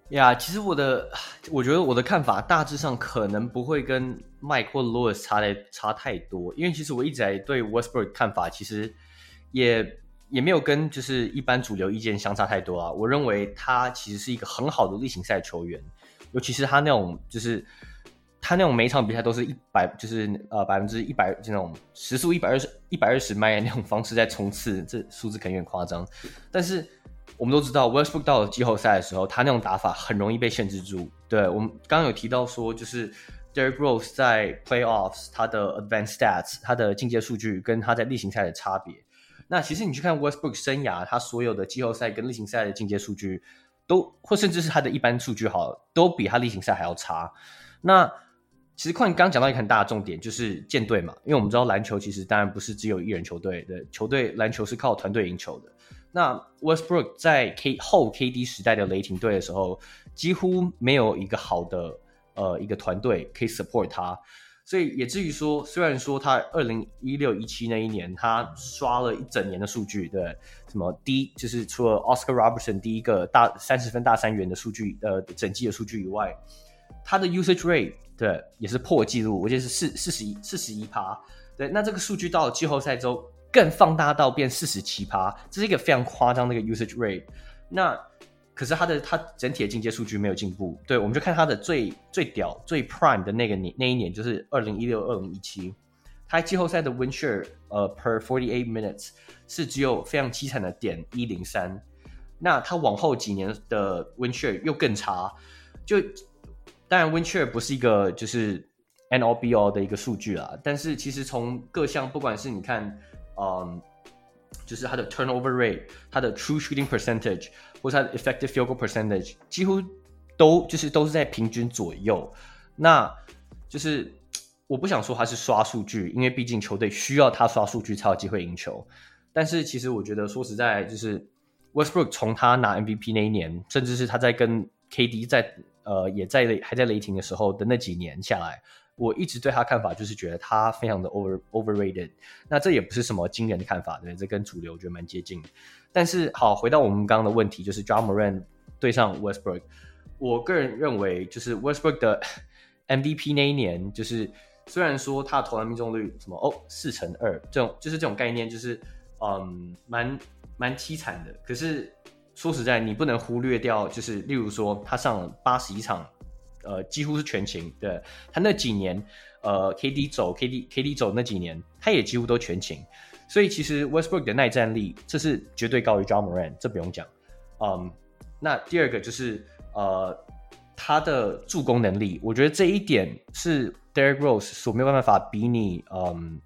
呀其实我的，我觉得我的看法大致上可能不会跟 Mike 或 Lewis 差的差太多，因为其实我一直在对 Westbrook 看法其实也也没有跟就是一般主流意见相差太多啊。我认为他其实是一个很好的例行赛球员，尤其是他那种就是他那种每场比赛都是一百就是呃百分之一百这种时速一百二十一百二十迈那种方式在冲刺，这数字肯定有点夸张，但是。我们都知道，Westbrook 到了季后赛的时候，他那种打法很容易被限制住。对，我们刚刚有提到说，就是 Derrick Rose 在 Playoffs 他的 Advanced Stats 他的进阶数据跟他在例行赛的差别。那其实你去看 Westbrook 生涯，他所有的季后赛跟例行赛的进阶数据都，或甚至是他的一般数据好，都比他例行赛还要差。那其实快，你刚刚讲到一个很大的重点，就是建队嘛。因为我们知道篮球其实当然不是只有一人球队的，球队篮球是靠团队赢球的。那 Westbrook 在 K 后 KD 时代的雷霆队的时候，几乎没有一个好的呃一个团队可以 support 他，所以也至于说，虽然说他二零一六一七那一年他刷了一整年的数据，对，什么第一就是除了 Oscar Robertson 第一个大三十分大三元的数据呃整季的数据以外，他的 usage rate 对也是破纪录，我记得是四四十一四十一趴，对，那这个数据到了季后赛之后。更放大到变四十七趴，这是一个非常夸张的一个 usage rate。那可是他的他整体的进阶数据没有进步。对，我们就看他的最最屌最 prime 的那个年那一年，就是二零一六二零一七，他季后赛的 win share 呃 per forty eight minutes 是只有非常凄惨的点一零三。那他往后几年的 win share 又更差。就当然 win share 不是一个就是 n o b o 的一个数据啦，但是其实从各项不管是你看。嗯，就是他的 turnover rate、他的 true shooting percentage 或者他的 effective field goal percentage 几乎都就是都是在平均左右。那就是我不想说他是刷数据，因为毕竟球队需要他刷数据才有机会赢球。但是其实我觉得说实在，就是 Westbrook 从他拿 MVP 那一年，甚至是他在跟 KD 在呃也在雷还在雷霆的时候的那几年下来。我一直对他看法就是觉得他非常的 over overrated，那这也不是什么惊人的看法，对，这跟主流我觉得蛮接近。但是好，回到我们刚刚的问题，就是 John Moran 对上 Westbrook，我个人认为就是 Westbrook 的 MVP 那一年，就是虽然说他的投篮命中率什么哦四成二这种，就是这种概念，就是嗯蛮蛮凄惨的。可是说实在，你不能忽略掉，就是例如说他上八十一场。呃，几乎是全勤。对，他那几年，呃，KD 走，KD KD 走那几年，他也几乎都全勤。所以其实 Westbrook 的耐战力，这是绝对高于 Ja Morant，这不用讲。嗯，那第二个就是呃，他的助攻能力，我觉得这一点是 Derrick Rose 所没有办法比拟。嗯，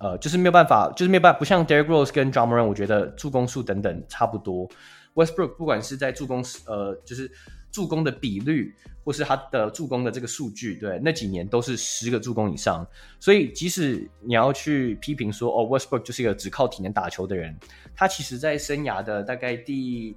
呃，就是没有办法，就是没有办法，不像 Derrick Rose 跟 Ja Morant，我觉得助攻数等等差不多。Westbrook 不管是在助攻，呃，就是。助攻的比率，或是他的助攻的这个数据，对，那几年都是十个助攻以上。所以，即使你要去批评说，哦，Westbrook 就是一个只靠体能打球的人，他其实在生涯的大概第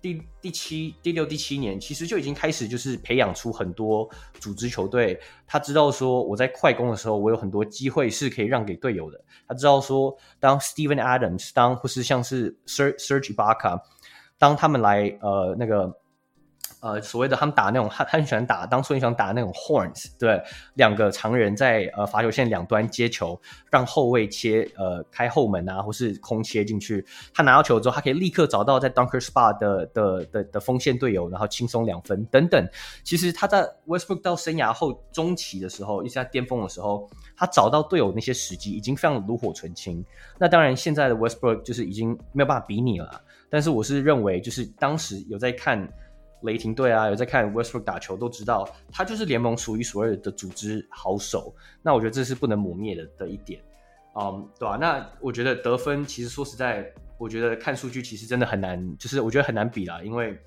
第第七、第六、第七年，其实就已经开始就是培养出很多组织球队。他知道说，我在快攻的时候，我有很多机会是可以让给队友的。他知道说，当 Steven Adams，当或是像是 Serge Ibaka，当他们来呃那个。呃，所谓的他们打那种，他很喜欢打，当初很喜欢打那种 horns，对，两个长人在呃罚球线两端接球，让后卫切呃开后门啊，或是空切进去。他拿到球之后，他可以立刻找到在 dunker spot 的的的的锋线队友，然后轻松两分等等。其实他在 Westbrook 到生涯后中期的时候，一直在巅峰的时候，他找到队友那些时机已经非常炉火纯青。那当然，现在的 Westbrook 就是已经没有办法比拟了。但是我是认为，就是当时有在看。雷霆队啊，有在看 Westbrook 打球，都知道他就是联盟数一数二的组织好手。那我觉得这是不能磨灭的的一点，嗯，对吧、啊？那我觉得得分其实说实在，我觉得看数据其实真的很难，就是我觉得很难比啦。因为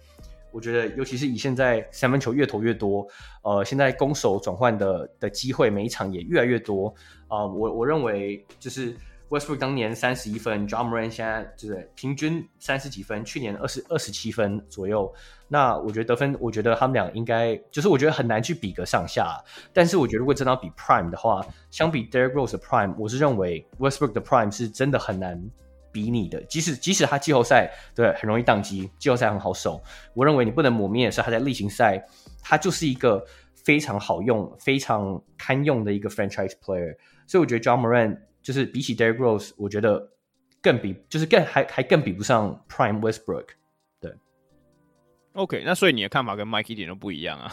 我觉得，尤其是以现在三分球越投越多，呃，现在攻守转换的的机会每一场也越来越多啊、呃。我我认为就是。Westbrook 当年三十一分，Ja Morant 现在就是平均三十几分，去年二十二十七分左右。那我觉得得分，我觉得他们俩应该就是我觉得很难去比个上下。但是我觉得如果真的要比 Prime 的话，相比 Derrick Rose 的 Prime，我是认为 Westbrook 的 Prime 是真的很难比拟的。即使即使他季后赛对很容易宕机，季后赛很好守，我认为你不能抹灭的是他在例行赛，他就是一个非常好用、非常堪用的一个 Franchise Player。所以我觉得 Ja Morant。就是比起 Derrick Rose，我觉得更比，就是更还还更比不上 Prime Westbrook。对，OK，那所以你的看法跟 Mike 一点都不一样啊。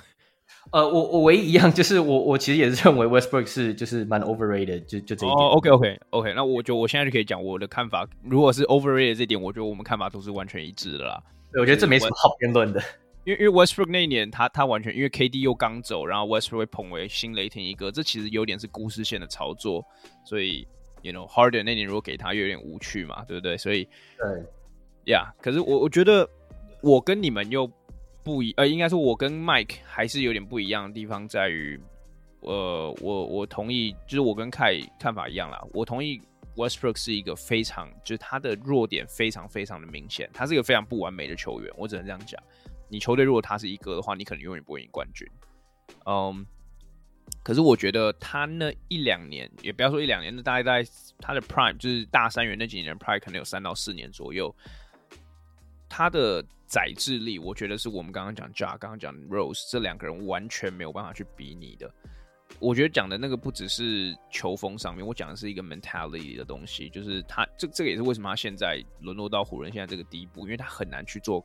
呃，我我唯一一样就是我我其实也是认为 Westbrook 是就是蛮 overrated，就就这一点。Oh, OK OK OK，那我就我现在就可以讲我的看法。如果是 overrated 这点，我觉得我们看法都是完全一致的啦。对，我觉得这没什么好辩论的。因为因为 Westbrook 那一年他他完全因为 KD 又刚走，然后 Westbrook 被捧为新雷霆一哥，这其实有点是故事线的操作，所以。You know, Harden 那年如果给他，又有点无趣嘛，对不对？所以，对，呀，可是我我觉得我跟你们又不一，呃，应该说我跟 Mike 还是有点不一样的地方在于，呃，我我同意，就是我跟 Kai 看法一样啦。我同意 Westbrook 是一个非常，就是他的弱点非常非常的明显，他是一个非常不完美的球员，我只能这样讲。你球队如果他是一哥的话，你可能永远不会赢冠军。嗯、um,。可是我觉得他那一两年，也不要说一两年，那大概在他的 prime，就是大三元那几年，prime 可能有三到四年左右。他的载制力，我觉得是我们刚刚讲 Ja，刚刚讲 Rose 这两个人完全没有办法去比拟的。我觉得讲的那个不只是球风上面，我讲的是一个 mentality 的东西，就是他这这个也是为什么他现在沦落到湖人现在这个地步，因为他很难去做，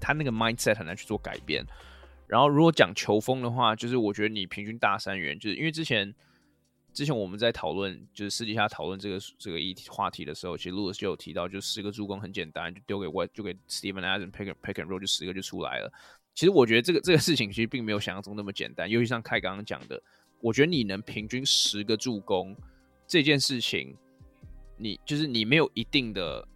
他那个 mindset 很难去做改变。然后，如果讲球风的话，就是我觉得你平均大三元，就是因为之前之前我们在讨论，就是私底下讨论这个这个议题话题的时候，其实 Louis 就有提到，就十个助攻很简单，就丢给 West，就给 Steven Adams pick pick and roll，就十个就出来了。其实我觉得这个这个事情其实并没有想象中那么简单，尤其像凯刚刚讲的，我觉得你能平均十个助攻这件事情，你就是你没有一定的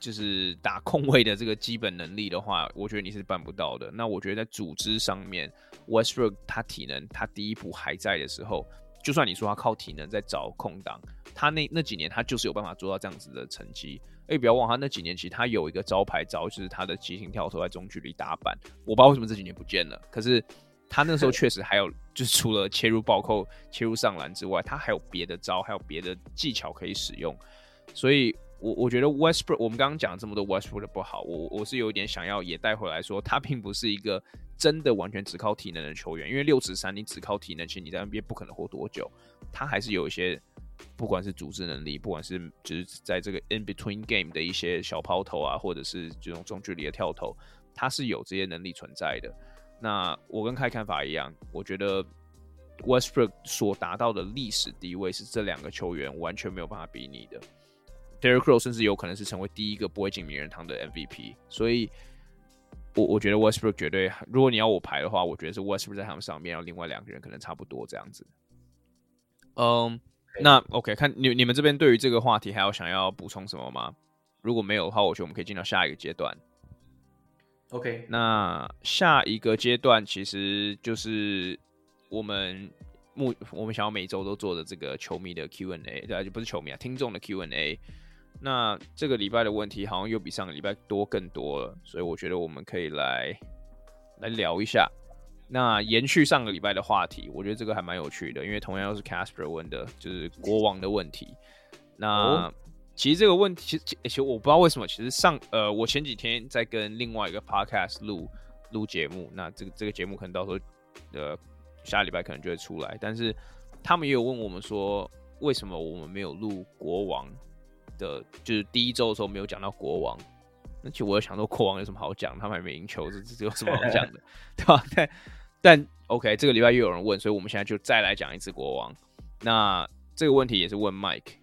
就是打控位的这个基本能力的话，我觉得你是办不到的。那我觉得在组织上面，Westbrook 他体能他第一步还在的时候，就算你说他靠体能在找空档，他那那几年他就是有办法做到这样子的成绩。哎，不要忘他那几年其实他有一个招牌招，就是他的急停跳投在中距离打板。我不知道为什么这几年不见了，可是他那时候 确实还有，就是除了切入暴扣、切入上篮之外，他还有别的招，还有别的技巧可以使用，所以。我我觉得 Westbrook，我们刚刚讲了这么多 Westbrook 的不好，我我是有点想要也带回来说，他并不是一个真的完全只靠体能的球员，因为六尺三你只靠体能，其实你在 NBA 不可能活多久。他还是有一些，不管是组织能力，不管是就是在这个 in between game 的一些小抛投啊，或者是这种中距离的跳投，他是有这些能力存在的。那我跟开看法一样，我觉得 Westbrook 所达到的历史地位是这两个球员完全没有办法比拟的。Derrick Rose 甚至有可能是成为第一个不会进名人堂的 MVP，所以我我觉得 Westbrook 绝对，如果你要我排的话，我觉得是 Westbrook 在他们上面，然后另外两个人可能差不多这样子。嗯、um，那 OK，看你你们这边对于这个话题还有想要补充什么吗？如果没有的话，我觉得我们可以进到下一个阶段。OK，那下一个阶段其实就是我们目我们想要每周都做的这个球迷的 Q&A，对，就不是球迷啊，听众的 Q&A。那这个礼拜的问题好像又比上个礼拜多更多了，所以我觉得我们可以来来聊一下。那延续上个礼拜的话题，我觉得这个还蛮有趣的，因为同样又是 Casper 问的，就是国王的问题。那、哦、其实这个问题，其实其实我不知道为什么，其实上呃，我前几天在跟另外一个 Podcast 录录节目，那这个这个节目可能到时候呃下礼拜可能就会出来，但是他们也有问我们说，为什么我们没有录国王？的，就是第一周的时候没有讲到国王，那其实我有想说国王有什么好讲，他们还没赢球，这这有什么好讲的，对吧？但但 OK，这个礼拜又有人问，所以我们现在就再来讲一次国王。那这个问题也是问 Mike，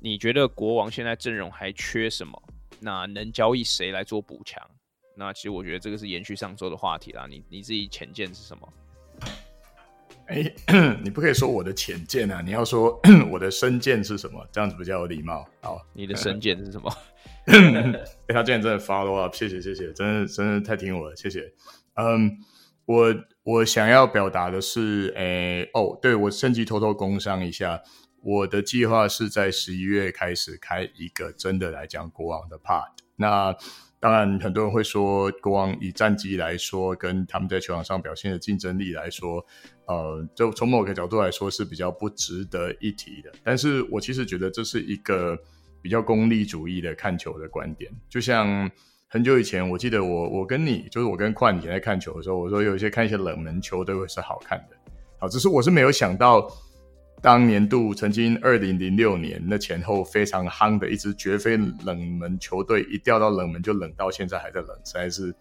你觉得国王现在阵容还缺什么？那能交易谁来做补强？那其实我觉得这个是延续上周的话题啦。你你自己浅见是什么？哎、欸，你不可以说我的浅见啊！你要说 我的深见是什么？这样子比较有礼貌。好，你的深见是什么？欸、他今天真的 follow up，谢谢谢谢，真的真的太听我了，谢谢。嗯，我我想要表达的是，哎、欸，哦，对，我趁机偷偷工商一下，我的计划是在十一月开始开一个真的来讲国王的 part。那当然，很多人会说国王以战绩来说，跟他们在球场上表现的竞争力来说。呃，就从某个角度来说是比较不值得一提的，但是我其实觉得这是一个比较功利主义的看球的观点。就像很久以前，我记得我我跟你，就是我跟邝以前在看球的时候，我说有一些看一些冷门球队会是好看的。好，只是我是没有想到，当年度曾经二零零六年那前后非常夯的一支绝非冷门球队，一掉到冷门就冷到现在还在冷，实在是。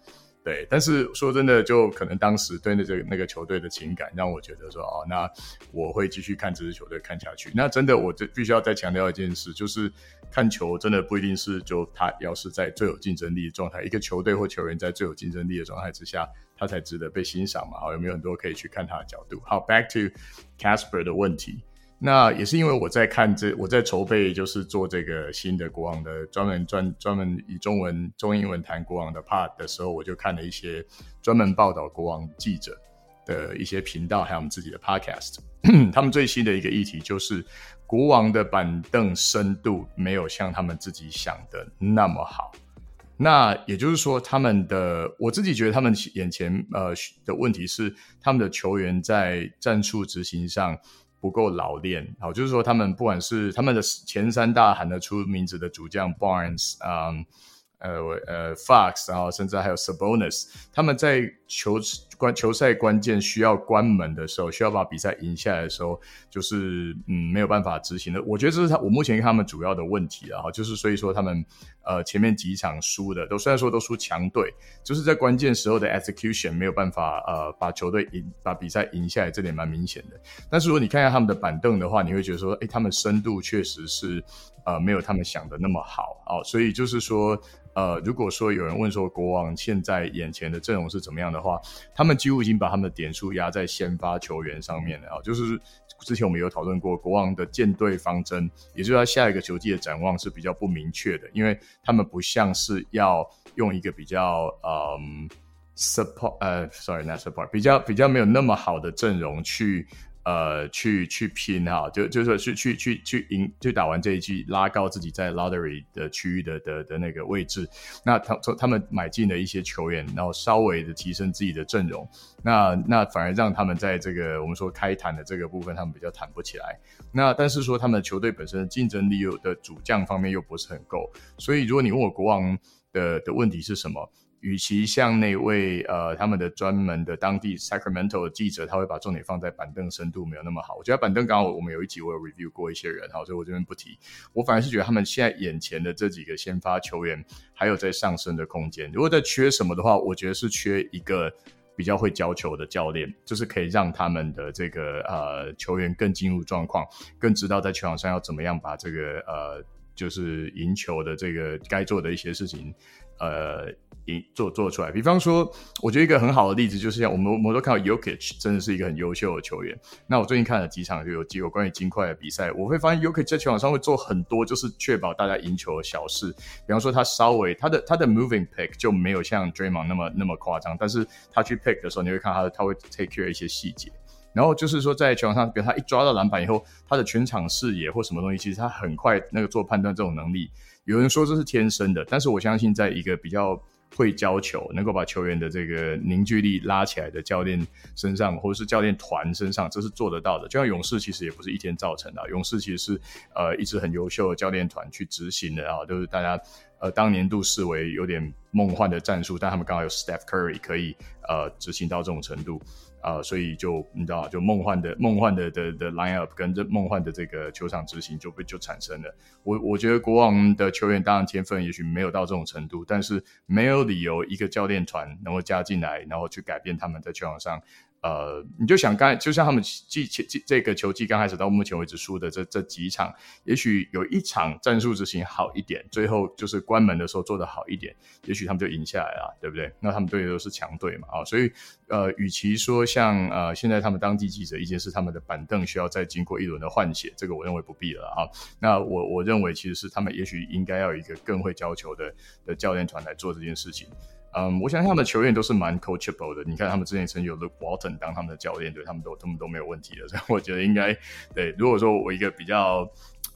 对，但是说真的，就可能当时对那个那个球队的情感，让我觉得说，哦，那我会继续看这支球队看下去。那真的，我这必须要再强调一件事，就是看球真的不一定是就他要是在最有竞争力的状态，一个球队或球员在最有竞争力的状态之下，他才值得被欣赏嘛。好，有没有很多可以去看他的角度？好，back to Casper 的问题。那也是因为我在看这，我在筹备，就是做这个新的国王的专门专专门以中文中英文谈国王的 part 的时候，我就看了一些专门报道国王记者的一些频道，还有我们自己的 podcast。他们最新的一个议题就是国王的板凳深度没有像他们自己想的那么好。那也就是说，他们的我自己觉得他们眼前呃的问题是，他们的球员在战术执行上。不够老练，好，就是说他们不管是他们的前三大喊得出名字的主将 Barnes，嗯。呃，呃，Fox，然后甚至还有 Sabonis，他们在求关球赛关键需要关门的时候，需要把比赛赢下来的时候，就是嗯没有办法执行的。我觉得这是他我目前他们主要的问题了哈，就是所以说他们呃前面几场输的都虽然说都输强队，就是在关键时候的 execution 没有办法呃把球队赢把比赛赢下来，这点蛮明显的。但是如果你看一下他们的板凳的话，你会觉得说，诶，他们深度确实是呃没有他们想的那么好哦，所以就是说。呃，如果说有人问说国王现在眼前的阵容是怎么样的话，他他们几乎已经把他们的点数压在先发球员上面了啊。就是之前我们有讨论过，国王的舰队方针，也就是他下一个球季的展望是比较不明确的，因为他们不像是要用一个比较嗯 support 呃，sorry not support 比较比较没有那么好的阵容去。呃，去去拼哈，就就是去去去去赢，去打完这一季，拉高自己在 lottery 的区域的的的那个位置。那他从他们买进了一些球员，然后稍微的提升自己的阵容，那那反而让他们在这个我们说开坛的这个部分，他们比较谈不起来。那但是说他们球队本身的竞争力又的主将方面又不是很够，所以如果你问我国王的的问题是什么？与其像那位呃，他们的专门的当地 Sacramento 的记者，他会把重点放在板凳深度没有那么好。我觉得板凳刚好我们有一集我有 review 过一些人，好，所以我这边不提。我反而是觉得他们现在眼前的这几个先发球员还有在上升的空间。如果在缺什么的话，我觉得是缺一个比较会教球的教练，就是可以让他们的这个呃球员更进入状况，更知道在球场上要怎么样把这个呃就是赢球的这个该做的一些事情。呃，赢做做出来。比方说，我觉得一个很好的例子就是像我们，我们都看到，Yokic 真的是一个很优秀的球员。那我最近看了几场就有几个关于金块的比赛，我会发现 Yokic 在球场上会做很多就是确保大家赢球的小事。比方说，他稍微他的他的 moving pick 就没有像 Draymond 那么那么夸张，但是他去 pick 的时候，你会看他他会 take care 一些细节。然后就是说，在球场上，比如他一抓到篮板以后，他的全场视野或什么东西，其实他很快那个做判断这种能力。有人说这是天生的，但是我相信，在一个比较会教球、能够把球员的这个凝聚力拉起来的教练身上，或者是教练团身上，这是做得到的。就像勇士，其实也不是一天造成的。勇士其实是呃一支很优秀的教练团去执行的啊，都是大家呃当年度视为有点梦幻的战术，但他们刚好有 Steph Curry 可以呃执行到这种程度。啊、所以就你知道，就梦幻的梦幻的的的 line up 跟这梦幻的这个球场执行就被就产生了。我我觉得国王的球员当然天分也许没有到这种程度，但是没有理由一个教练团能够加进来，然后去改变他们在球场上。呃，你就想刚才，就像他们季季这个球季刚开始到目前为止输的这这几场，也许有一场战术执行好一点，最后就是关门的时候做得好一点，也许他们就赢下来了，对不对？那他们队都是强队嘛，啊，所以呃，与其说像呃现在他们当地记者意见是他们的板凳需要再经过一轮的换血，这个我认为不必了啊。那我我认为其实是他们也许应该要有一个更会教球的的教练团来做这件事情。嗯我想他们的球员都是蛮 coachable 的。你看，他们之前曾经有 Luke Walton 当他们的教练，对他们都他们都没有问题的。所以我觉得应该对。如果说我一个比较，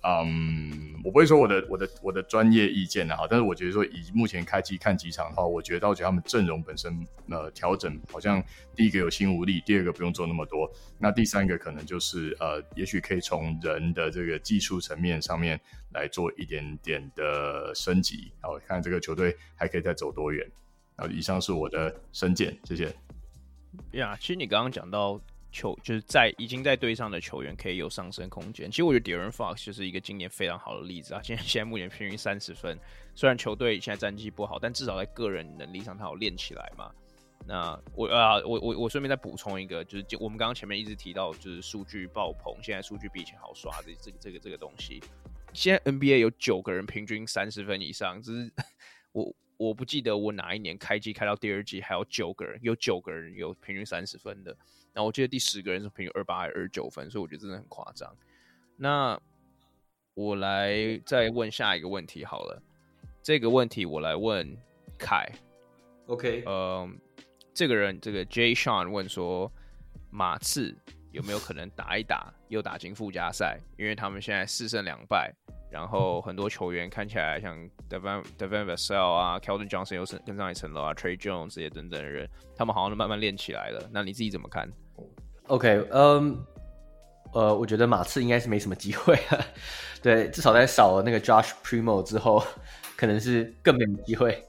嗯，我不会说我的我的我的专业意见啊，但是我觉得说以目前开机看几场的话，我觉得我觉得他们阵容本身呃调整好像第一个有心无力，第二个不用做那么多，那第三个可能就是呃，也许可以从人的这个技术层面上面来做一点点的升级，然后看这个球队还可以再走多远。啊，以上是我的深见，谢谢。呀其实你刚刚讲到球，就是在已经在队上的球员可以有上升空间。其实我觉得 Deron Fox 就是一个今年非常好的例子啊。现在现在目前平均三十分，虽然球队现在战绩不好，但至少在个人能力上他有练起来嘛。那我啊，我我我顺便再补充一个，就是就我们刚刚前面一直提到，就是数据爆棚，现在数据比以前好刷的这个这个这个东西。现在 NBA 有九个人平均三十分以上，就是我。我不记得我哪一年开机开到第二季还有九个人，有九个人有平均三十分的。然后我记得第十个人是平均二八还是二九分，所以我觉得真的很夸张。那我来再问下一个问题好了，这个问题我来问凯。OK，呃，这个人这个 Jay Sean 问说，马刺有没有可能打一打又打进附加赛？因为他们现在四胜两败。然后很多球员看起来像 Devin Devin Vassell 啊，Keldon Johnson 又是更上一层楼啊，Trey Jones 这些等等的人，他们好像都慢慢练起来了。那你自己怎么看？OK，嗯、呃，我觉得马刺应该是没什么机会了。对，至少在少了那个 Josh Primo 之后，可能是更没机会。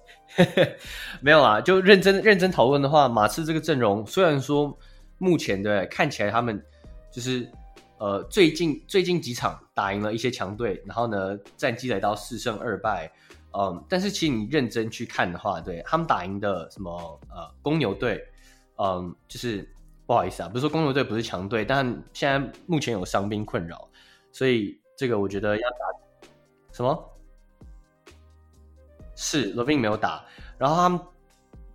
没有啊，就认真认真讨论的话，马刺这个阵容虽然说目前对看起来他们就是。呃，最近最近几场打赢了一些强队，然后呢，战绩来到四胜二败，嗯，但是其实你认真去看的话，对他们打赢的什么呃公牛队，嗯，就是不好意思啊，不是说公牛队不是强队，但现在目前有伤兵困扰，所以这个我觉得要打什么？是罗宾没有打，然后他们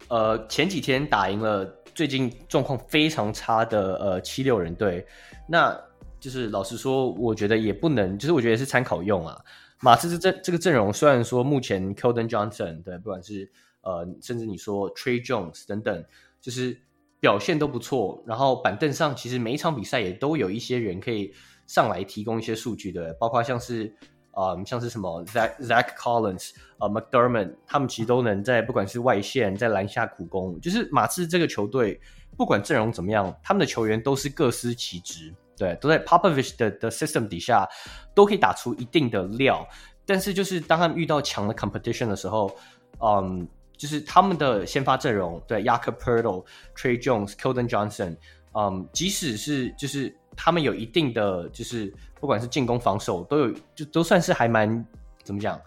呃前几天打赢了最近状况非常差的呃七六人队，那就是老实说，我觉得也不能，就是我觉得是参考用啊。马刺这这个阵容虽然说目前 Keldon Johnson 对，不管是呃甚至你说 Tre Jones 等等，就是表现都不错，然后板凳上其实每一场比赛也都有一些人可以上来提供一些数据的，包括像是。啊、像是什么 Zach Zach Collins 啊、呃、McDermott，他们其实都能在不管是外线在篮下苦攻。就是马刺这个球队，不管阵容怎么样，他们的球员都是各司其职，对，都在 Popovich 的的 system 底下都可以打出一定的料。但是就是当他们遇到强的 competition 的时候，嗯，就是他们的先发阵容，对，Jakob Poeltl Tre Jones、Keldon Johnson，嗯，即使是就是。他们有一定的，就是不管是进攻、防守，都有就都算是还蛮怎么讲，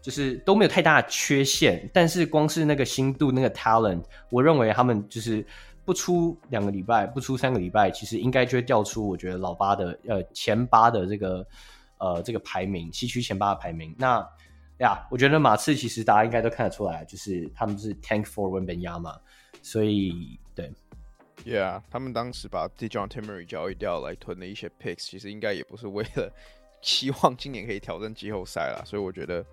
就是都没有太大的缺陷。但是光是那个心度、那个 talent，我认为他们就是不出两个礼拜，不出三个礼拜，其实应该就会掉出我觉得老八的呃前八的这个呃这个排名，西区前八的排名。那呀，我觉得马刺其实大家应该都看得出来，就是他们是 tank for Wembanyama，所以对。Yeah，他们当时把 Dejounte Murray 交易掉来囤了一些 picks，其实应该也不是为了 期望今年可以挑战季后赛啦。所以我觉得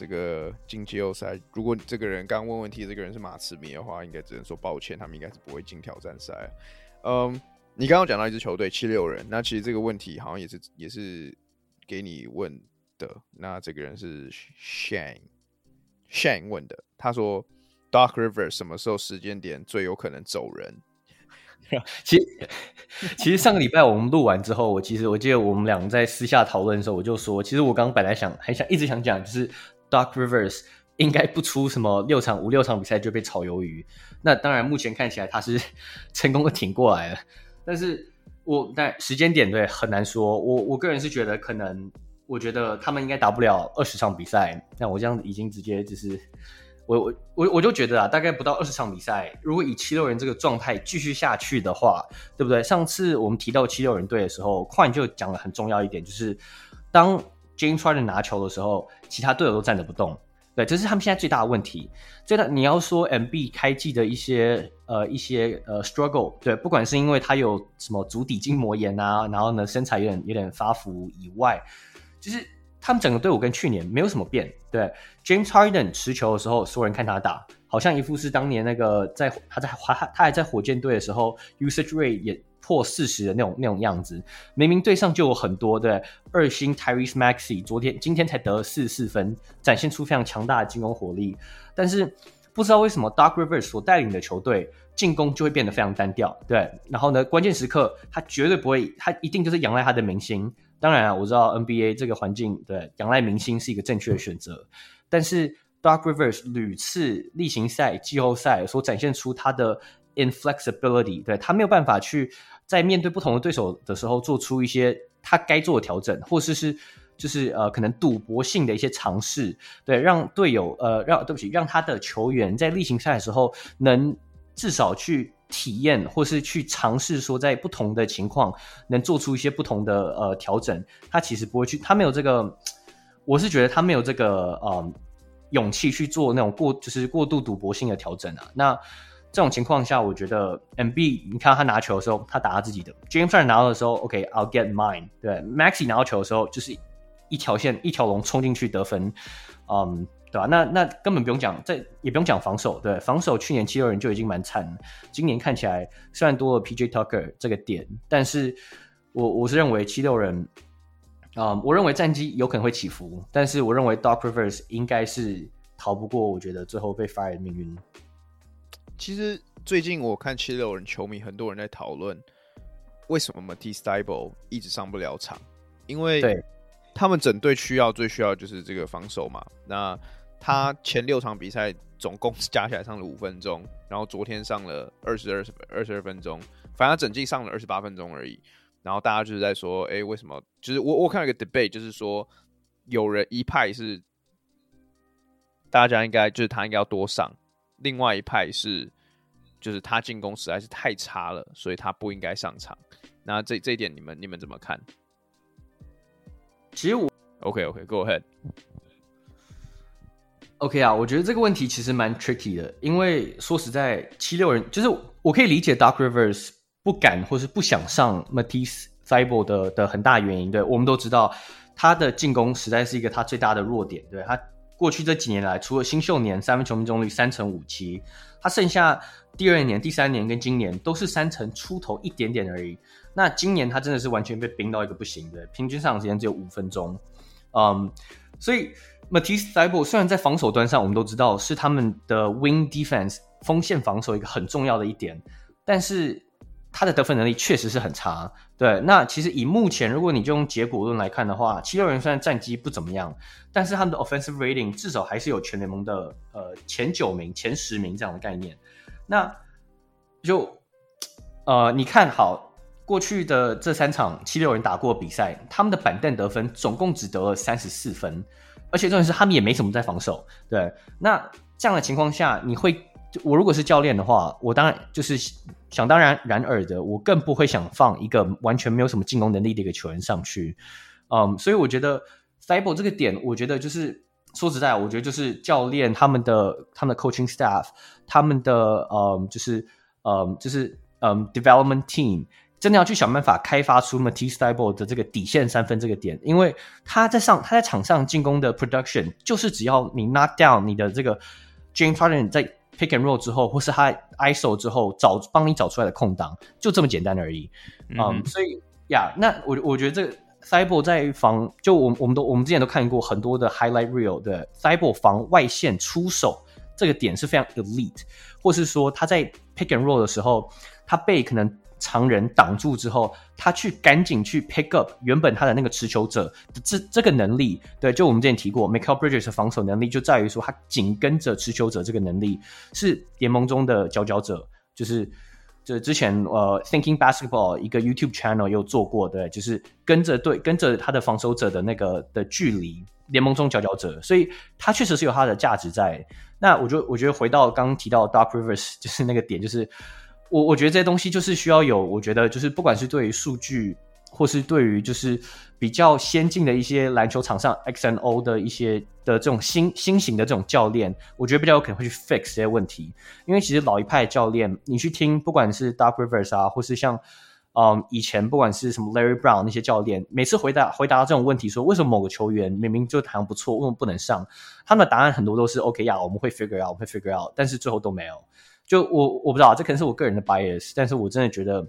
这个进季后赛，如果这个人刚问问题，这个人是马刺迷的话，应该只能说抱歉，他们应该是不会进挑战赛。嗯，你刚刚讲到一支球队七六人，那其实这个问题好像也是也是给你问的。那这个人是 Shane Shane 问的，他说。Doc Rivers 什么时候时间点最有可能走人？其实，其实上个礼拜我们录完之后，我其实我记得我们俩在私下讨论的时候，我就说，其实我刚刚本来想还想一直想讲，就是 Doc Rivers 应该不出什么六场五六场比赛就被炒鱿鱼。那当然，目前看起来他是 成功的挺过来了，但是我但时间点对很难说。我我个人是觉得可能，我觉得他们应该打不了二十场比赛。那我这样已经直接就是。我我我我就觉得啊，大概不到二十场比赛，如果以七六人这个状态继续下去的话，对不对？上次我们提到七六人队的时候，快就讲了很重要一点，就是当 James Harden 拿球的时候，其他队友都站着不动。对，这是他们现在最大的问题。最大你要说 MB 开季的一些呃一些呃 struggle，对，不管是因为他有什么足底筋膜炎啊，然后呢身材有点有点发福以外，就是。他们整个队伍跟去年没有什么变，对。James Harden 持球的时候，所有人看他打，好像一副是当年那个在他在他他还在火箭队的时候，usage rate 也破四十的那种那种样子。明明队上就有很多对二星 Tyrese Maxey，昨天今天才得了四十四分，展现出非常强大的进攻火力。但是不知道为什么 Doc Rivers 所带领的球队进攻就会变得非常单调，对。然后呢，关键时刻他绝对不会，他一定就是仰赖他的明星。当然啊，我知道 NBA 这个环境，对，仰赖明星是一个正确的选择。但是 Doc Rivers 屡次例行赛、季后赛所展现出他的 inflexibility，对，他没有办法去在面对不同的对手的时候做出一些他该做的调整，或者是就是呃可能赌博性的一些尝试，对，让队友呃让对不起，让他的球员在例行赛的时候能至少去。体验，或是去尝试说，在不同的情况能做出一些不同的呃调整，他其实不会去，他没有这个，我是觉得他没有这个呃勇气去做那种过就是过度赌博性的调整啊。那这种情况下，我觉得 MB，你看他拿球的时候，他打他自己的；James Harden 拿到的时候，OK，I'll get mine。对，Maxi 拿到球的时候，就是一条线一条龙冲进去得分，嗯。对吧？那那根本不用讲，这也不用讲防守。对，防守去年七六人就已经蛮惨。今年看起来虽然多了 PJ Tucker 这个点，但是我我是认为七六人啊、嗯，我认为战绩有可能会起伏，但是我认为 Doc Rivers 应该是逃不过，我觉得最后被 fire 的命运。其实最近我看七六人球迷很多人在讨论，为什么 Matisse Thybulle 一直上不了场？因为对他们整队需要最需要就是这个防守嘛。那他前六场比赛总共加起来上了五分钟，然后昨天上了二十二二十二分钟，反正整季上了二十八分钟而已。然后大家就是在说，哎、欸，为什么？就是我我看了一个 debate，就是说有人一派是大家应该就是他应该要多上，另外一派是就是他进攻实在是太差了，所以他不应该上场。那这这一点你们你们怎么看？其实我 OK OK，Go ahead。OK 啊，我觉得这个问题其实蛮 tricky 的，因为说实在，七六人就是我可以理解 Doc Rivers 不敢或是不想上 Matisse Thybulle 的的很大原因。对，我们都知道他的进攻实在是一个他最大的弱点。对，他过去这几年来，除了新秀年三分球命中率三成五七，他剩下第二年、第三年跟今年都是三成出头一点点而已。那今年他真的是完全被冰到一个不行的，平均上场时间只有五分钟。嗯，所以。Matisse Thybulle 虽然在防守端上，我们都知道是他们的 wing defense 锋线防守一个很重要的一点，但是他的得分能力确实是很差。对，那其实以目前，如果你就用结果论来看的话，七六人虽然战绩不怎么样，但是他们的 offensive rating 至少还是有全联盟的呃前九名、前十名这样的概念。那就呃，你看好过去的这三场七六人打过比赛，他们的板凳得分总共只得了三十四分。而且重点是他们也没什么在防守，对。那这样的情况下，你会，就我如果是教练的话，我当然就是想当然然尔的，我更不会想放一个完全没有什么进攻能力的一个球员上去。嗯，所以我觉得 stable 这个点，我觉得就是说实在，我觉得就是教练他们的他们的 coaching staff，他们的嗯，就是嗯，就是嗯 development team。真的要去想办法开发出 Matisse t y b l e 的这个底线三分这个点，因为他在上他在场上进攻的 production 就是只要你 knock down 你的这个 James Harden 在 pick and roll 之后，或是他 ISO 之后找帮你找出来的空档，就这么简单而已。嗯、um，所以呀，yeah, 那我我觉得这个 Thybulle 在防，就我我们都我们之前都看过很多的 highlight reel 的 Thybulle 防外线出手这个点是非常 elite，或是说他在 pick and roll 的时候，他被可能。常人挡住之后，他去赶紧去 pick up 原本他的那个持球者的这这个能力，对，就我们之前提过，Mikal Bridges 的防守能力就在于说他紧跟着持球者这个能力是联盟中的佼佼者，就是就是之前呃 Thinking Basketball 一个 YouTube channel 有做过，对，就是跟着对跟着他的防守者的那个的距离，联盟中佼佼者，所以他确实是有他的价值在。那我就我觉得回到刚刚提到 Doc Rivers 就是那个点，就是。我我觉得这些东西就是需要有，我觉得就是不管是对于数据，或是对于就是比较先进的一些篮球场上 X and O 的一些的这种新新型的这种教练，我觉得比较有可能会去 fix 这些问题。因为其实老一派教练，你去听，不管是 Doc Rivers 啊，或是像嗯以前不管是什么 Larry Brown 那些教练，每次回答回答到这种问题，说为什么某个球员明明就弹不错，为什么不能上？他们的答案很多都是 OK 呀，我们会 figure out，我们会 figure out，但是最后都没有。就我我不知道，这可能是我个人的 bias，但是我真的觉得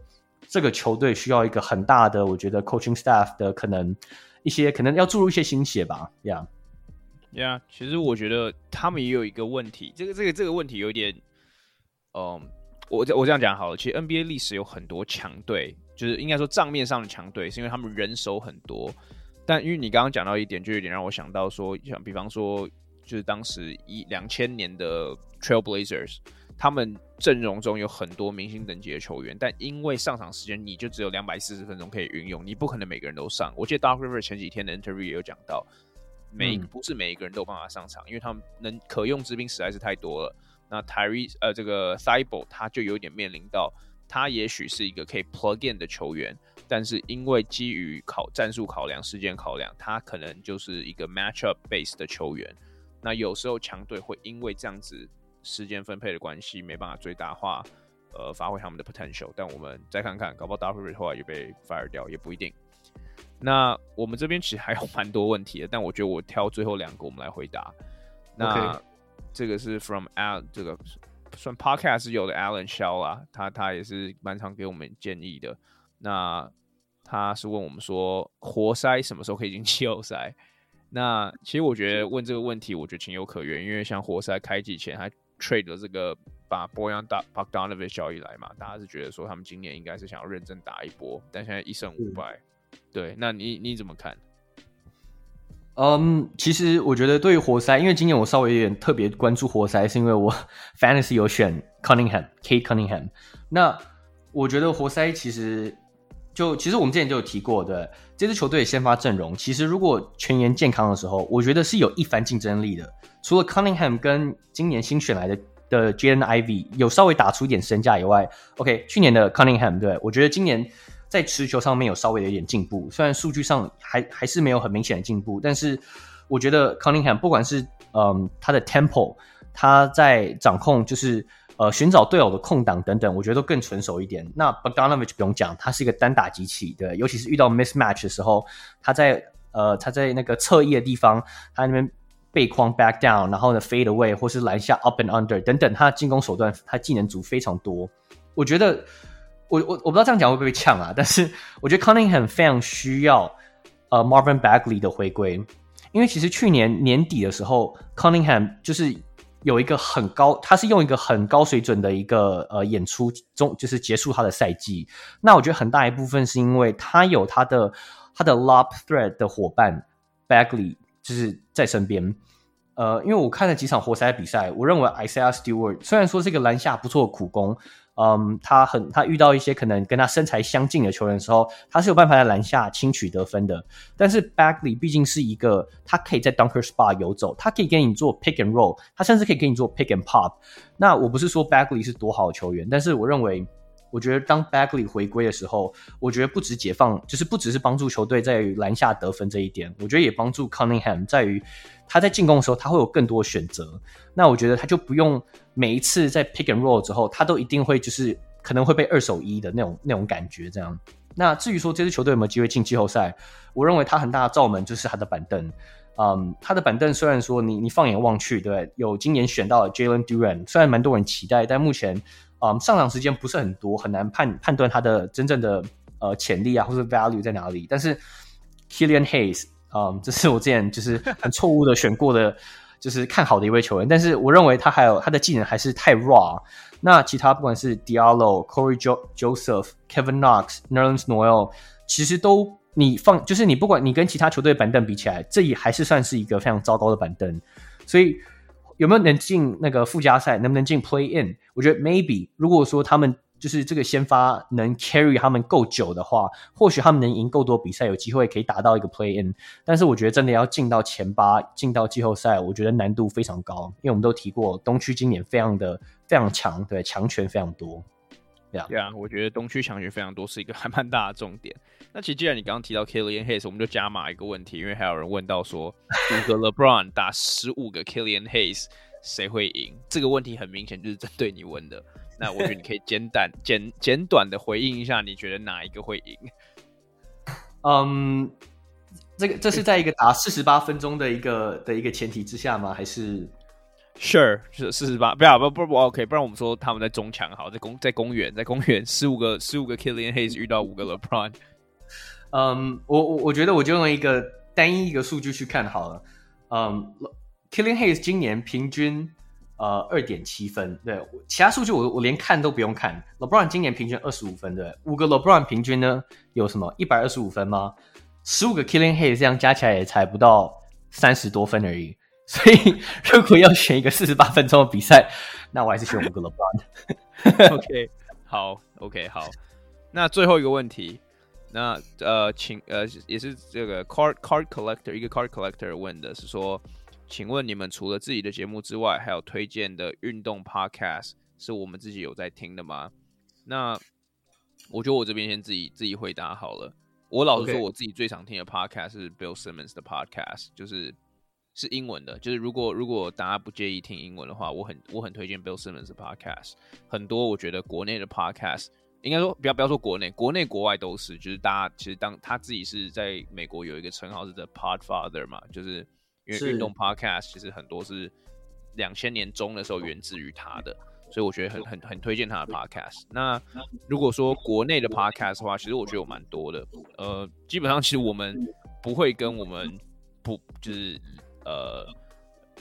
这个球队需要一个很大的，我觉得 coaching staff 的可能一些可能要注入一些心血吧这样。对啊其实我觉得他们也有一个问题，这个这个这个问题有点，嗯，我我这样讲好了，其实 NBA 历史有很多强队，就是应该说账面上的强队，是因为他们人手很多，但因为你刚刚讲到一点，就有点让我想到说，像比方说，就是当时一两千年的 Trailblazers。他们阵容中有很多明星等级的球员，但因为上场时间你就只有两百四十分钟可以运用，你不可能每个人都上。我记得 Doc Rivers 前几天的 interview 也有讲到，每不是每一个人都有办法上场，因为他们能可用之兵实在是太多了。那 Tyrese 呃这个 Thybulle 他就有点面临到，他也许是一个可以 plug in 的球员，但是因为基于考战术考量、时间考量，他可能就是一个 matchup base 的球员。那有时候强队会因为这样子。时间分配的关系没办法最大化，呃，发挥他们的 potential。但我们再看看，搞不好 Doc Rivers 后来也被 fire 掉，也不一定。那我们这边其实还有蛮多问题的，但我觉得我挑最后两个我们来回答。那、okay. 这个是 from Al，这个算 podcast 有的 Alan Shaw 啊，他他也是蛮常给我们建议的。那他是问我们说，活塞什么时候可以进季后赛？那其实我觉得问这个问题，我觉得情有可原，因为像活塞开季前还 trade 的这个把 Boyan Bogdanovic 交易来嘛，大家是觉得说他们今年应该是想要认真打一波，但现在一胜五败，对，那你你怎么看？嗯，其实我觉得对于活塞，因为今年我稍微有点特别关注活塞，是因为我 Fantasy 有选 Cunningham，Cade Cunningham。那我觉得活塞其实就其实我们之前就有提过，对，这支球队先发阵容，其实如果全员健康的时候，我觉得是有一番竞争力的。除了 Cunningham 跟今年新选来的的 Jaden i v y 有稍微打出一点身价以外，OK，去年的 Cunningham 对，我觉得今年在持球上面有稍微的一点进步，虽然数据上还还是没有很明显的进步，但是我觉得 Cunningham 不管是嗯，他的 tempo，他在掌控就是呃寻找队友的空档等等，我觉得都更纯熟一点。那 Bogdanovic 不用讲，他是一个单打机器，对，尤其是遇到 mismatch 的时候，他在呃他在那个侧翼的地方，他那边背框 back down，然后呢 fade away 或是篮下 up and under 等等，他的进攻手段他技能组非常多。我觉得我我我不知道这样讲会不会呛啊，但是我觉得 Cunningham 非常需要呃 Marvin Bagley 的回归。因为其实去年年底的时候，Cunningham 就是有一个很高，他是用一个很高水准的一个呃演出中，就是结束他的赛季。那我觉得很大一部分是因为他有他的他的 lob thread 的伙伴 Bagley 就是在身边。呃，因为我看了几场活塞比赛，我认为 Isaiah Stewart 虽然说是一个篮下不错的苦工。嗯，他很，他遇到一些可能跟他身材相近的球员的时候，他是有办法在篮下轻取得分的。但是 Bagley 毕竟是一个，他可以在 Dunker Spot 游走，他可以给你做 Pick and Roll，他甚至可以给你做 Pick and Pop。那我不是说 Bagley 是多好的球员，但是我认为。我觉得当 Bagley 回归的时候，我觉得不止解放，就是不只是帮助球队在于篮下得分这一点，我觉得也帮助 Cunningham 在于他在进攻的时候，他会有更多选择。那我觉得他就不用每一次在 Pick and Roll 之后，他都一定会就是可能会被二手一的那种那种感觉这样。那至于说这支球队有没有机会进季后赛，我认为他很大的罩门就是他的板凳。嗯，他的板凳虽然说你你放眼望去，对，有今年选到了 Jalen Duran，虽然蛮多人期待，但目前。嗯，上场时间不是很多，很难判判断他的真正的呃潜力啊，或者 value 在哪里。但是 Killian Hayes，嗯，这是我之前就是很错误的选过的，就是看好的一位球员。但是我认为他还有他的技能还是太 raw。那其他不管是 Diallo、Corey Joseph、Kevin Knox、Nerlens Noel，其实都你放就是你不管你跟其他球队板凳比起来，这也还是算是一个非常糟糕的板凳。所以。有没有能进那个附加赛？能不能进 Play In？我觉得 Maybe。如果说他们就是这个先发能 carry 他们够久的话，或许他们能赢够多比赛，有机会可以打到一个 Play In。但是我觉得真的要进到前八，进到季后赛，我觉得难度非常高。因为我们都提过，东区今年非常的非常强，对，强权非常多。对啊，对啊，我觉得东区强权非常多是一个还蛮大的重点。那其实既然你刚刚提到 Killian Hayes，我们就加码一个问题，因为还有人问到说，五个 LeBron 打十五个 Killian Hayes，谁会赢？这个问题很明显就是针对你问的。那我觉得你可以简短、简简短的回应一下，你觉得哪一个会赢？嗯，这个这是在一个打四十八分钟的一个的一个前提之下吗？还是？Sure，是四十八，不要不不不 OK，不然我们说他们在中墙好，在公在公园，在公园十五个十五个 Killian Hayes 遇到五个 LeBron，嗯，我我我觉得我就用一个单一一个数据去看好了，嗯，Killian Hayes 今年平均呃二点七分，对，其他数据我我连看都不用看，LeBron 今年平均二十五分，对，五个 LeBron 平均呢有什么一百二十五分吗？十五个 Killing Hayes 这样加起来也才不到三十多分而已。所以，如果要选一个四十八分钟的比赛，那我还是选五个 LeBron。OK，好，OK，好。那最后一个问题，那呃，请呃，也是这个 card card collector 一个 card collector 问的是说，请问你们除了自己的节目之外，还有推荐的运动 podcast 是我们自己有在听的吗？那我觉得我这边先自己自己回答好了。我老实说，我自己最常听的 podcast 是 Bill Simmons 的 podcast，就是。是英文的，就是如果如果大家不介意听英文的话，我很我很推荐 Bill Simmons 的 podcast。很多我觉得国内的 podcast，应该说不要不要说国内，国内国外都是，就是大家其实当他自己是在美国有一个称号是 The Podfather 嘛，就是因为运动 podcast 其实很多是两千年中的时候源自于他的，所以我觉得很很很推荐他的 podcast。那如果说国内的 podcast 的话，其实我觉得有蛮多的，呃，基本上其实我们不会跟我们不就是。呃，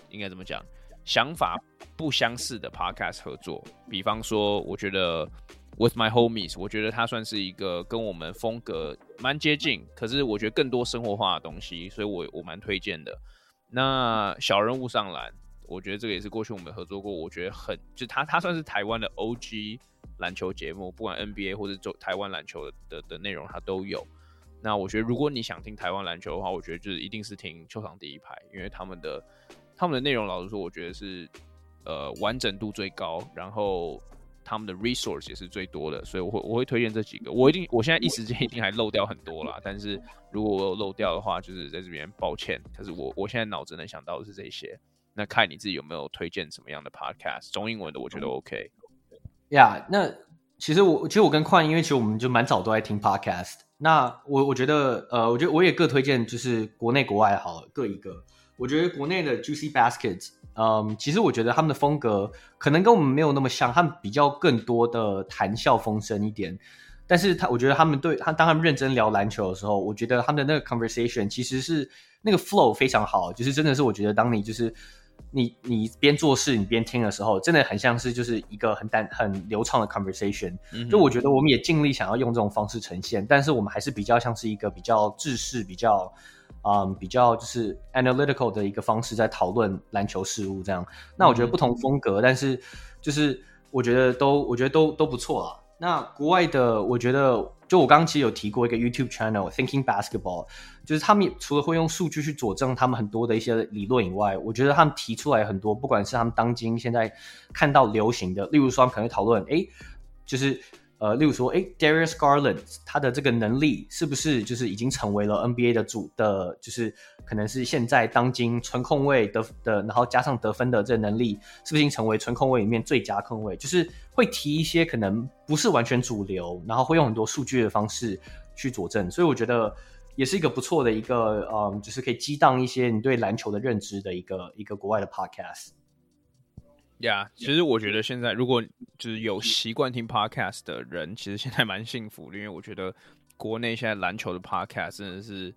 应该怎么讲？想法不相似的 podcast 合作，比方说，我觉得 With My Homies，我觉得它算是一个跟我们风格蛮接近，可是我觉得更多生活化的东西，所以我我蛮推荐的。那小人物上篮，我觉得这个也是过去我们合作过，我觉得很就它它算是台湾的 OG 篮球节目，不管 NBA 或者就台湾篮球的的内容，它都有。那我觉得，如果你想听台湾篮球的话，我觉得就是一定是听球场第一排，因为他们的他们的内容，老实说，我觉得是呃完整度最高，然后他们的 resource 也是最多的，所以我会我会推荐这几个。我一定我现在一时间一定还漏掉很多啦，但是如果我有漏掉的话，就是在这边抱歉。可是我我现在脑子能想到的是这些。那看你自己有没有推荐什么样的 podcast，中英文的我觉得 OK。呀，yeah, 那其实我其实我跟宽，因为其实我们就蛮早都在听 podcast。那我我觉得呃，我觉得我也各推荐，就是国内国外好了各一个。我觉得国内的 Juicy Baskets，嗯，其实我觉得他们的风格可能跟我们没有那么像，他们比较更多的谈笑风生一点。但是他，我觉得他们对他，当他们认真聊篮球的时候，我觉得他们的那个 conversation 其实是那个 flow 非常好，就是真的是我觉得当你就是你你边做事你边听的时候，真的很像是就是一个很淡很流畅的 conversation。嗯。就我觉得我们也尽力想要用这种方式呈现，但是我们还是比较像是一个比较制式比较。嗯，比较就是 analytical 的一个方式在讨论篮球事务这样。那我觉得不同风格，嗯、但是就是我觉得都我觉得都都不错啊。那国外的，我觉得就我刚刚其实有提过一个 YouTube channel Thinking Basketball，就是他们除了会用数据去佐证他们很多的一些理论以外，我觉得他们提出来很多，不管是他们当今现在看到流行的，例如说他们可能会讨论，哎，就是。呃，例如说，诶，Darius Garland 他的这个能力是不是就是已经成为了 NBA 的主的，就是可能是现在当今纯控卫的的，然后加上得分的这个能力，是不是已经成为纯控卫里面最佳控卫？就是会提一些可能不是完全主流，然后会用很多数据的方式去佐证，所以我觉得也是一个不错的一个，嗯，就是可以激荡一些你对篮球的认知的一个一个国外的 podcast。呀，yeah, 其实我觉得现在如果就是有习惯听 podcast 的人，其实现在蛮幸福的，因为我觉得国内现在篮球的 podcast 真的是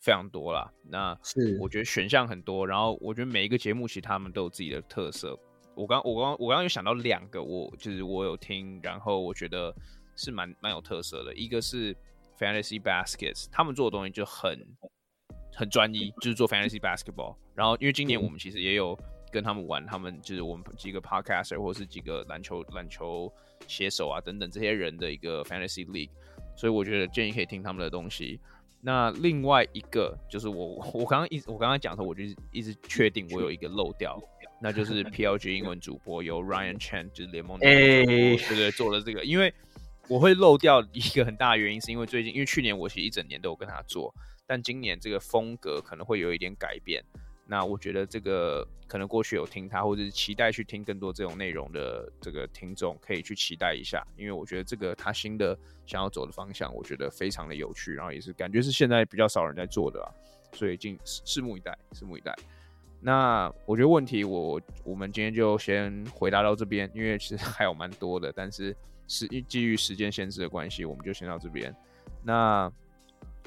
非常多啦。那是我觉得选项很多，然后我觉得每一个节目其实他们都有自己的特色。我刚我刚我刚刚有想到两个，我就是我有听，然后我觉得是蛮蛮有特色的。一个是 Fantasy Baskets，他们做的东西就很很专一，就是做 Fantasy Basketball。然后因为今年我们其实也有。跟他们玩，他们就是我们几个 podcaster 或者是几个篮球篮球写手啊等等这些人的一个 fantasy league，所以我觉得建议可以听他们的东西。那另外一个就是我 我刚刚一我刚刚讲的时候，我就一直确定我有一个漏掉，那就是 PLG 英文主播由 Ryan Chan 就是联盟的对对做了这个，因为我会漏掉一个很大的原因，是因为最近因为去年我其实一整年都有跟他做，但今年这个风格可能会有一点改变。那我觉得这个可能过去有听他，或者是期待去听更多这种内容的这个听众，可以去期待一下，因为我觉得这个他新的想要走的方向，我觉得非常的有趣，然后也是感觉是现在比较少人在做的啊，所以敬拭目以待，拭目以待。那我觉得问题我我们今天就先回答到这边，因为其实还有蛮多的，但是是基于时间限制的关系，我们就先到这边。那。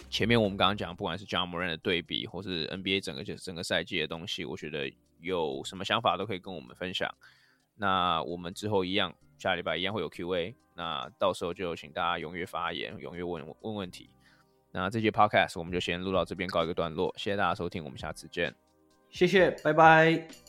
前面我们刚刚讲，不管是 Ja Morant 的对比，或是 NBA 整个就整个赛季的东西，我觉得有什么想法都可以跟我们分享。那我们之后一样，下礼拜一样会有 QA，那到时候就请大家踊跃发言，踊跃问问问题。那这期 Podcast 我们就先录到这边告一个段落，谢谢大家收听，我们下次见，谢谢，拜拜。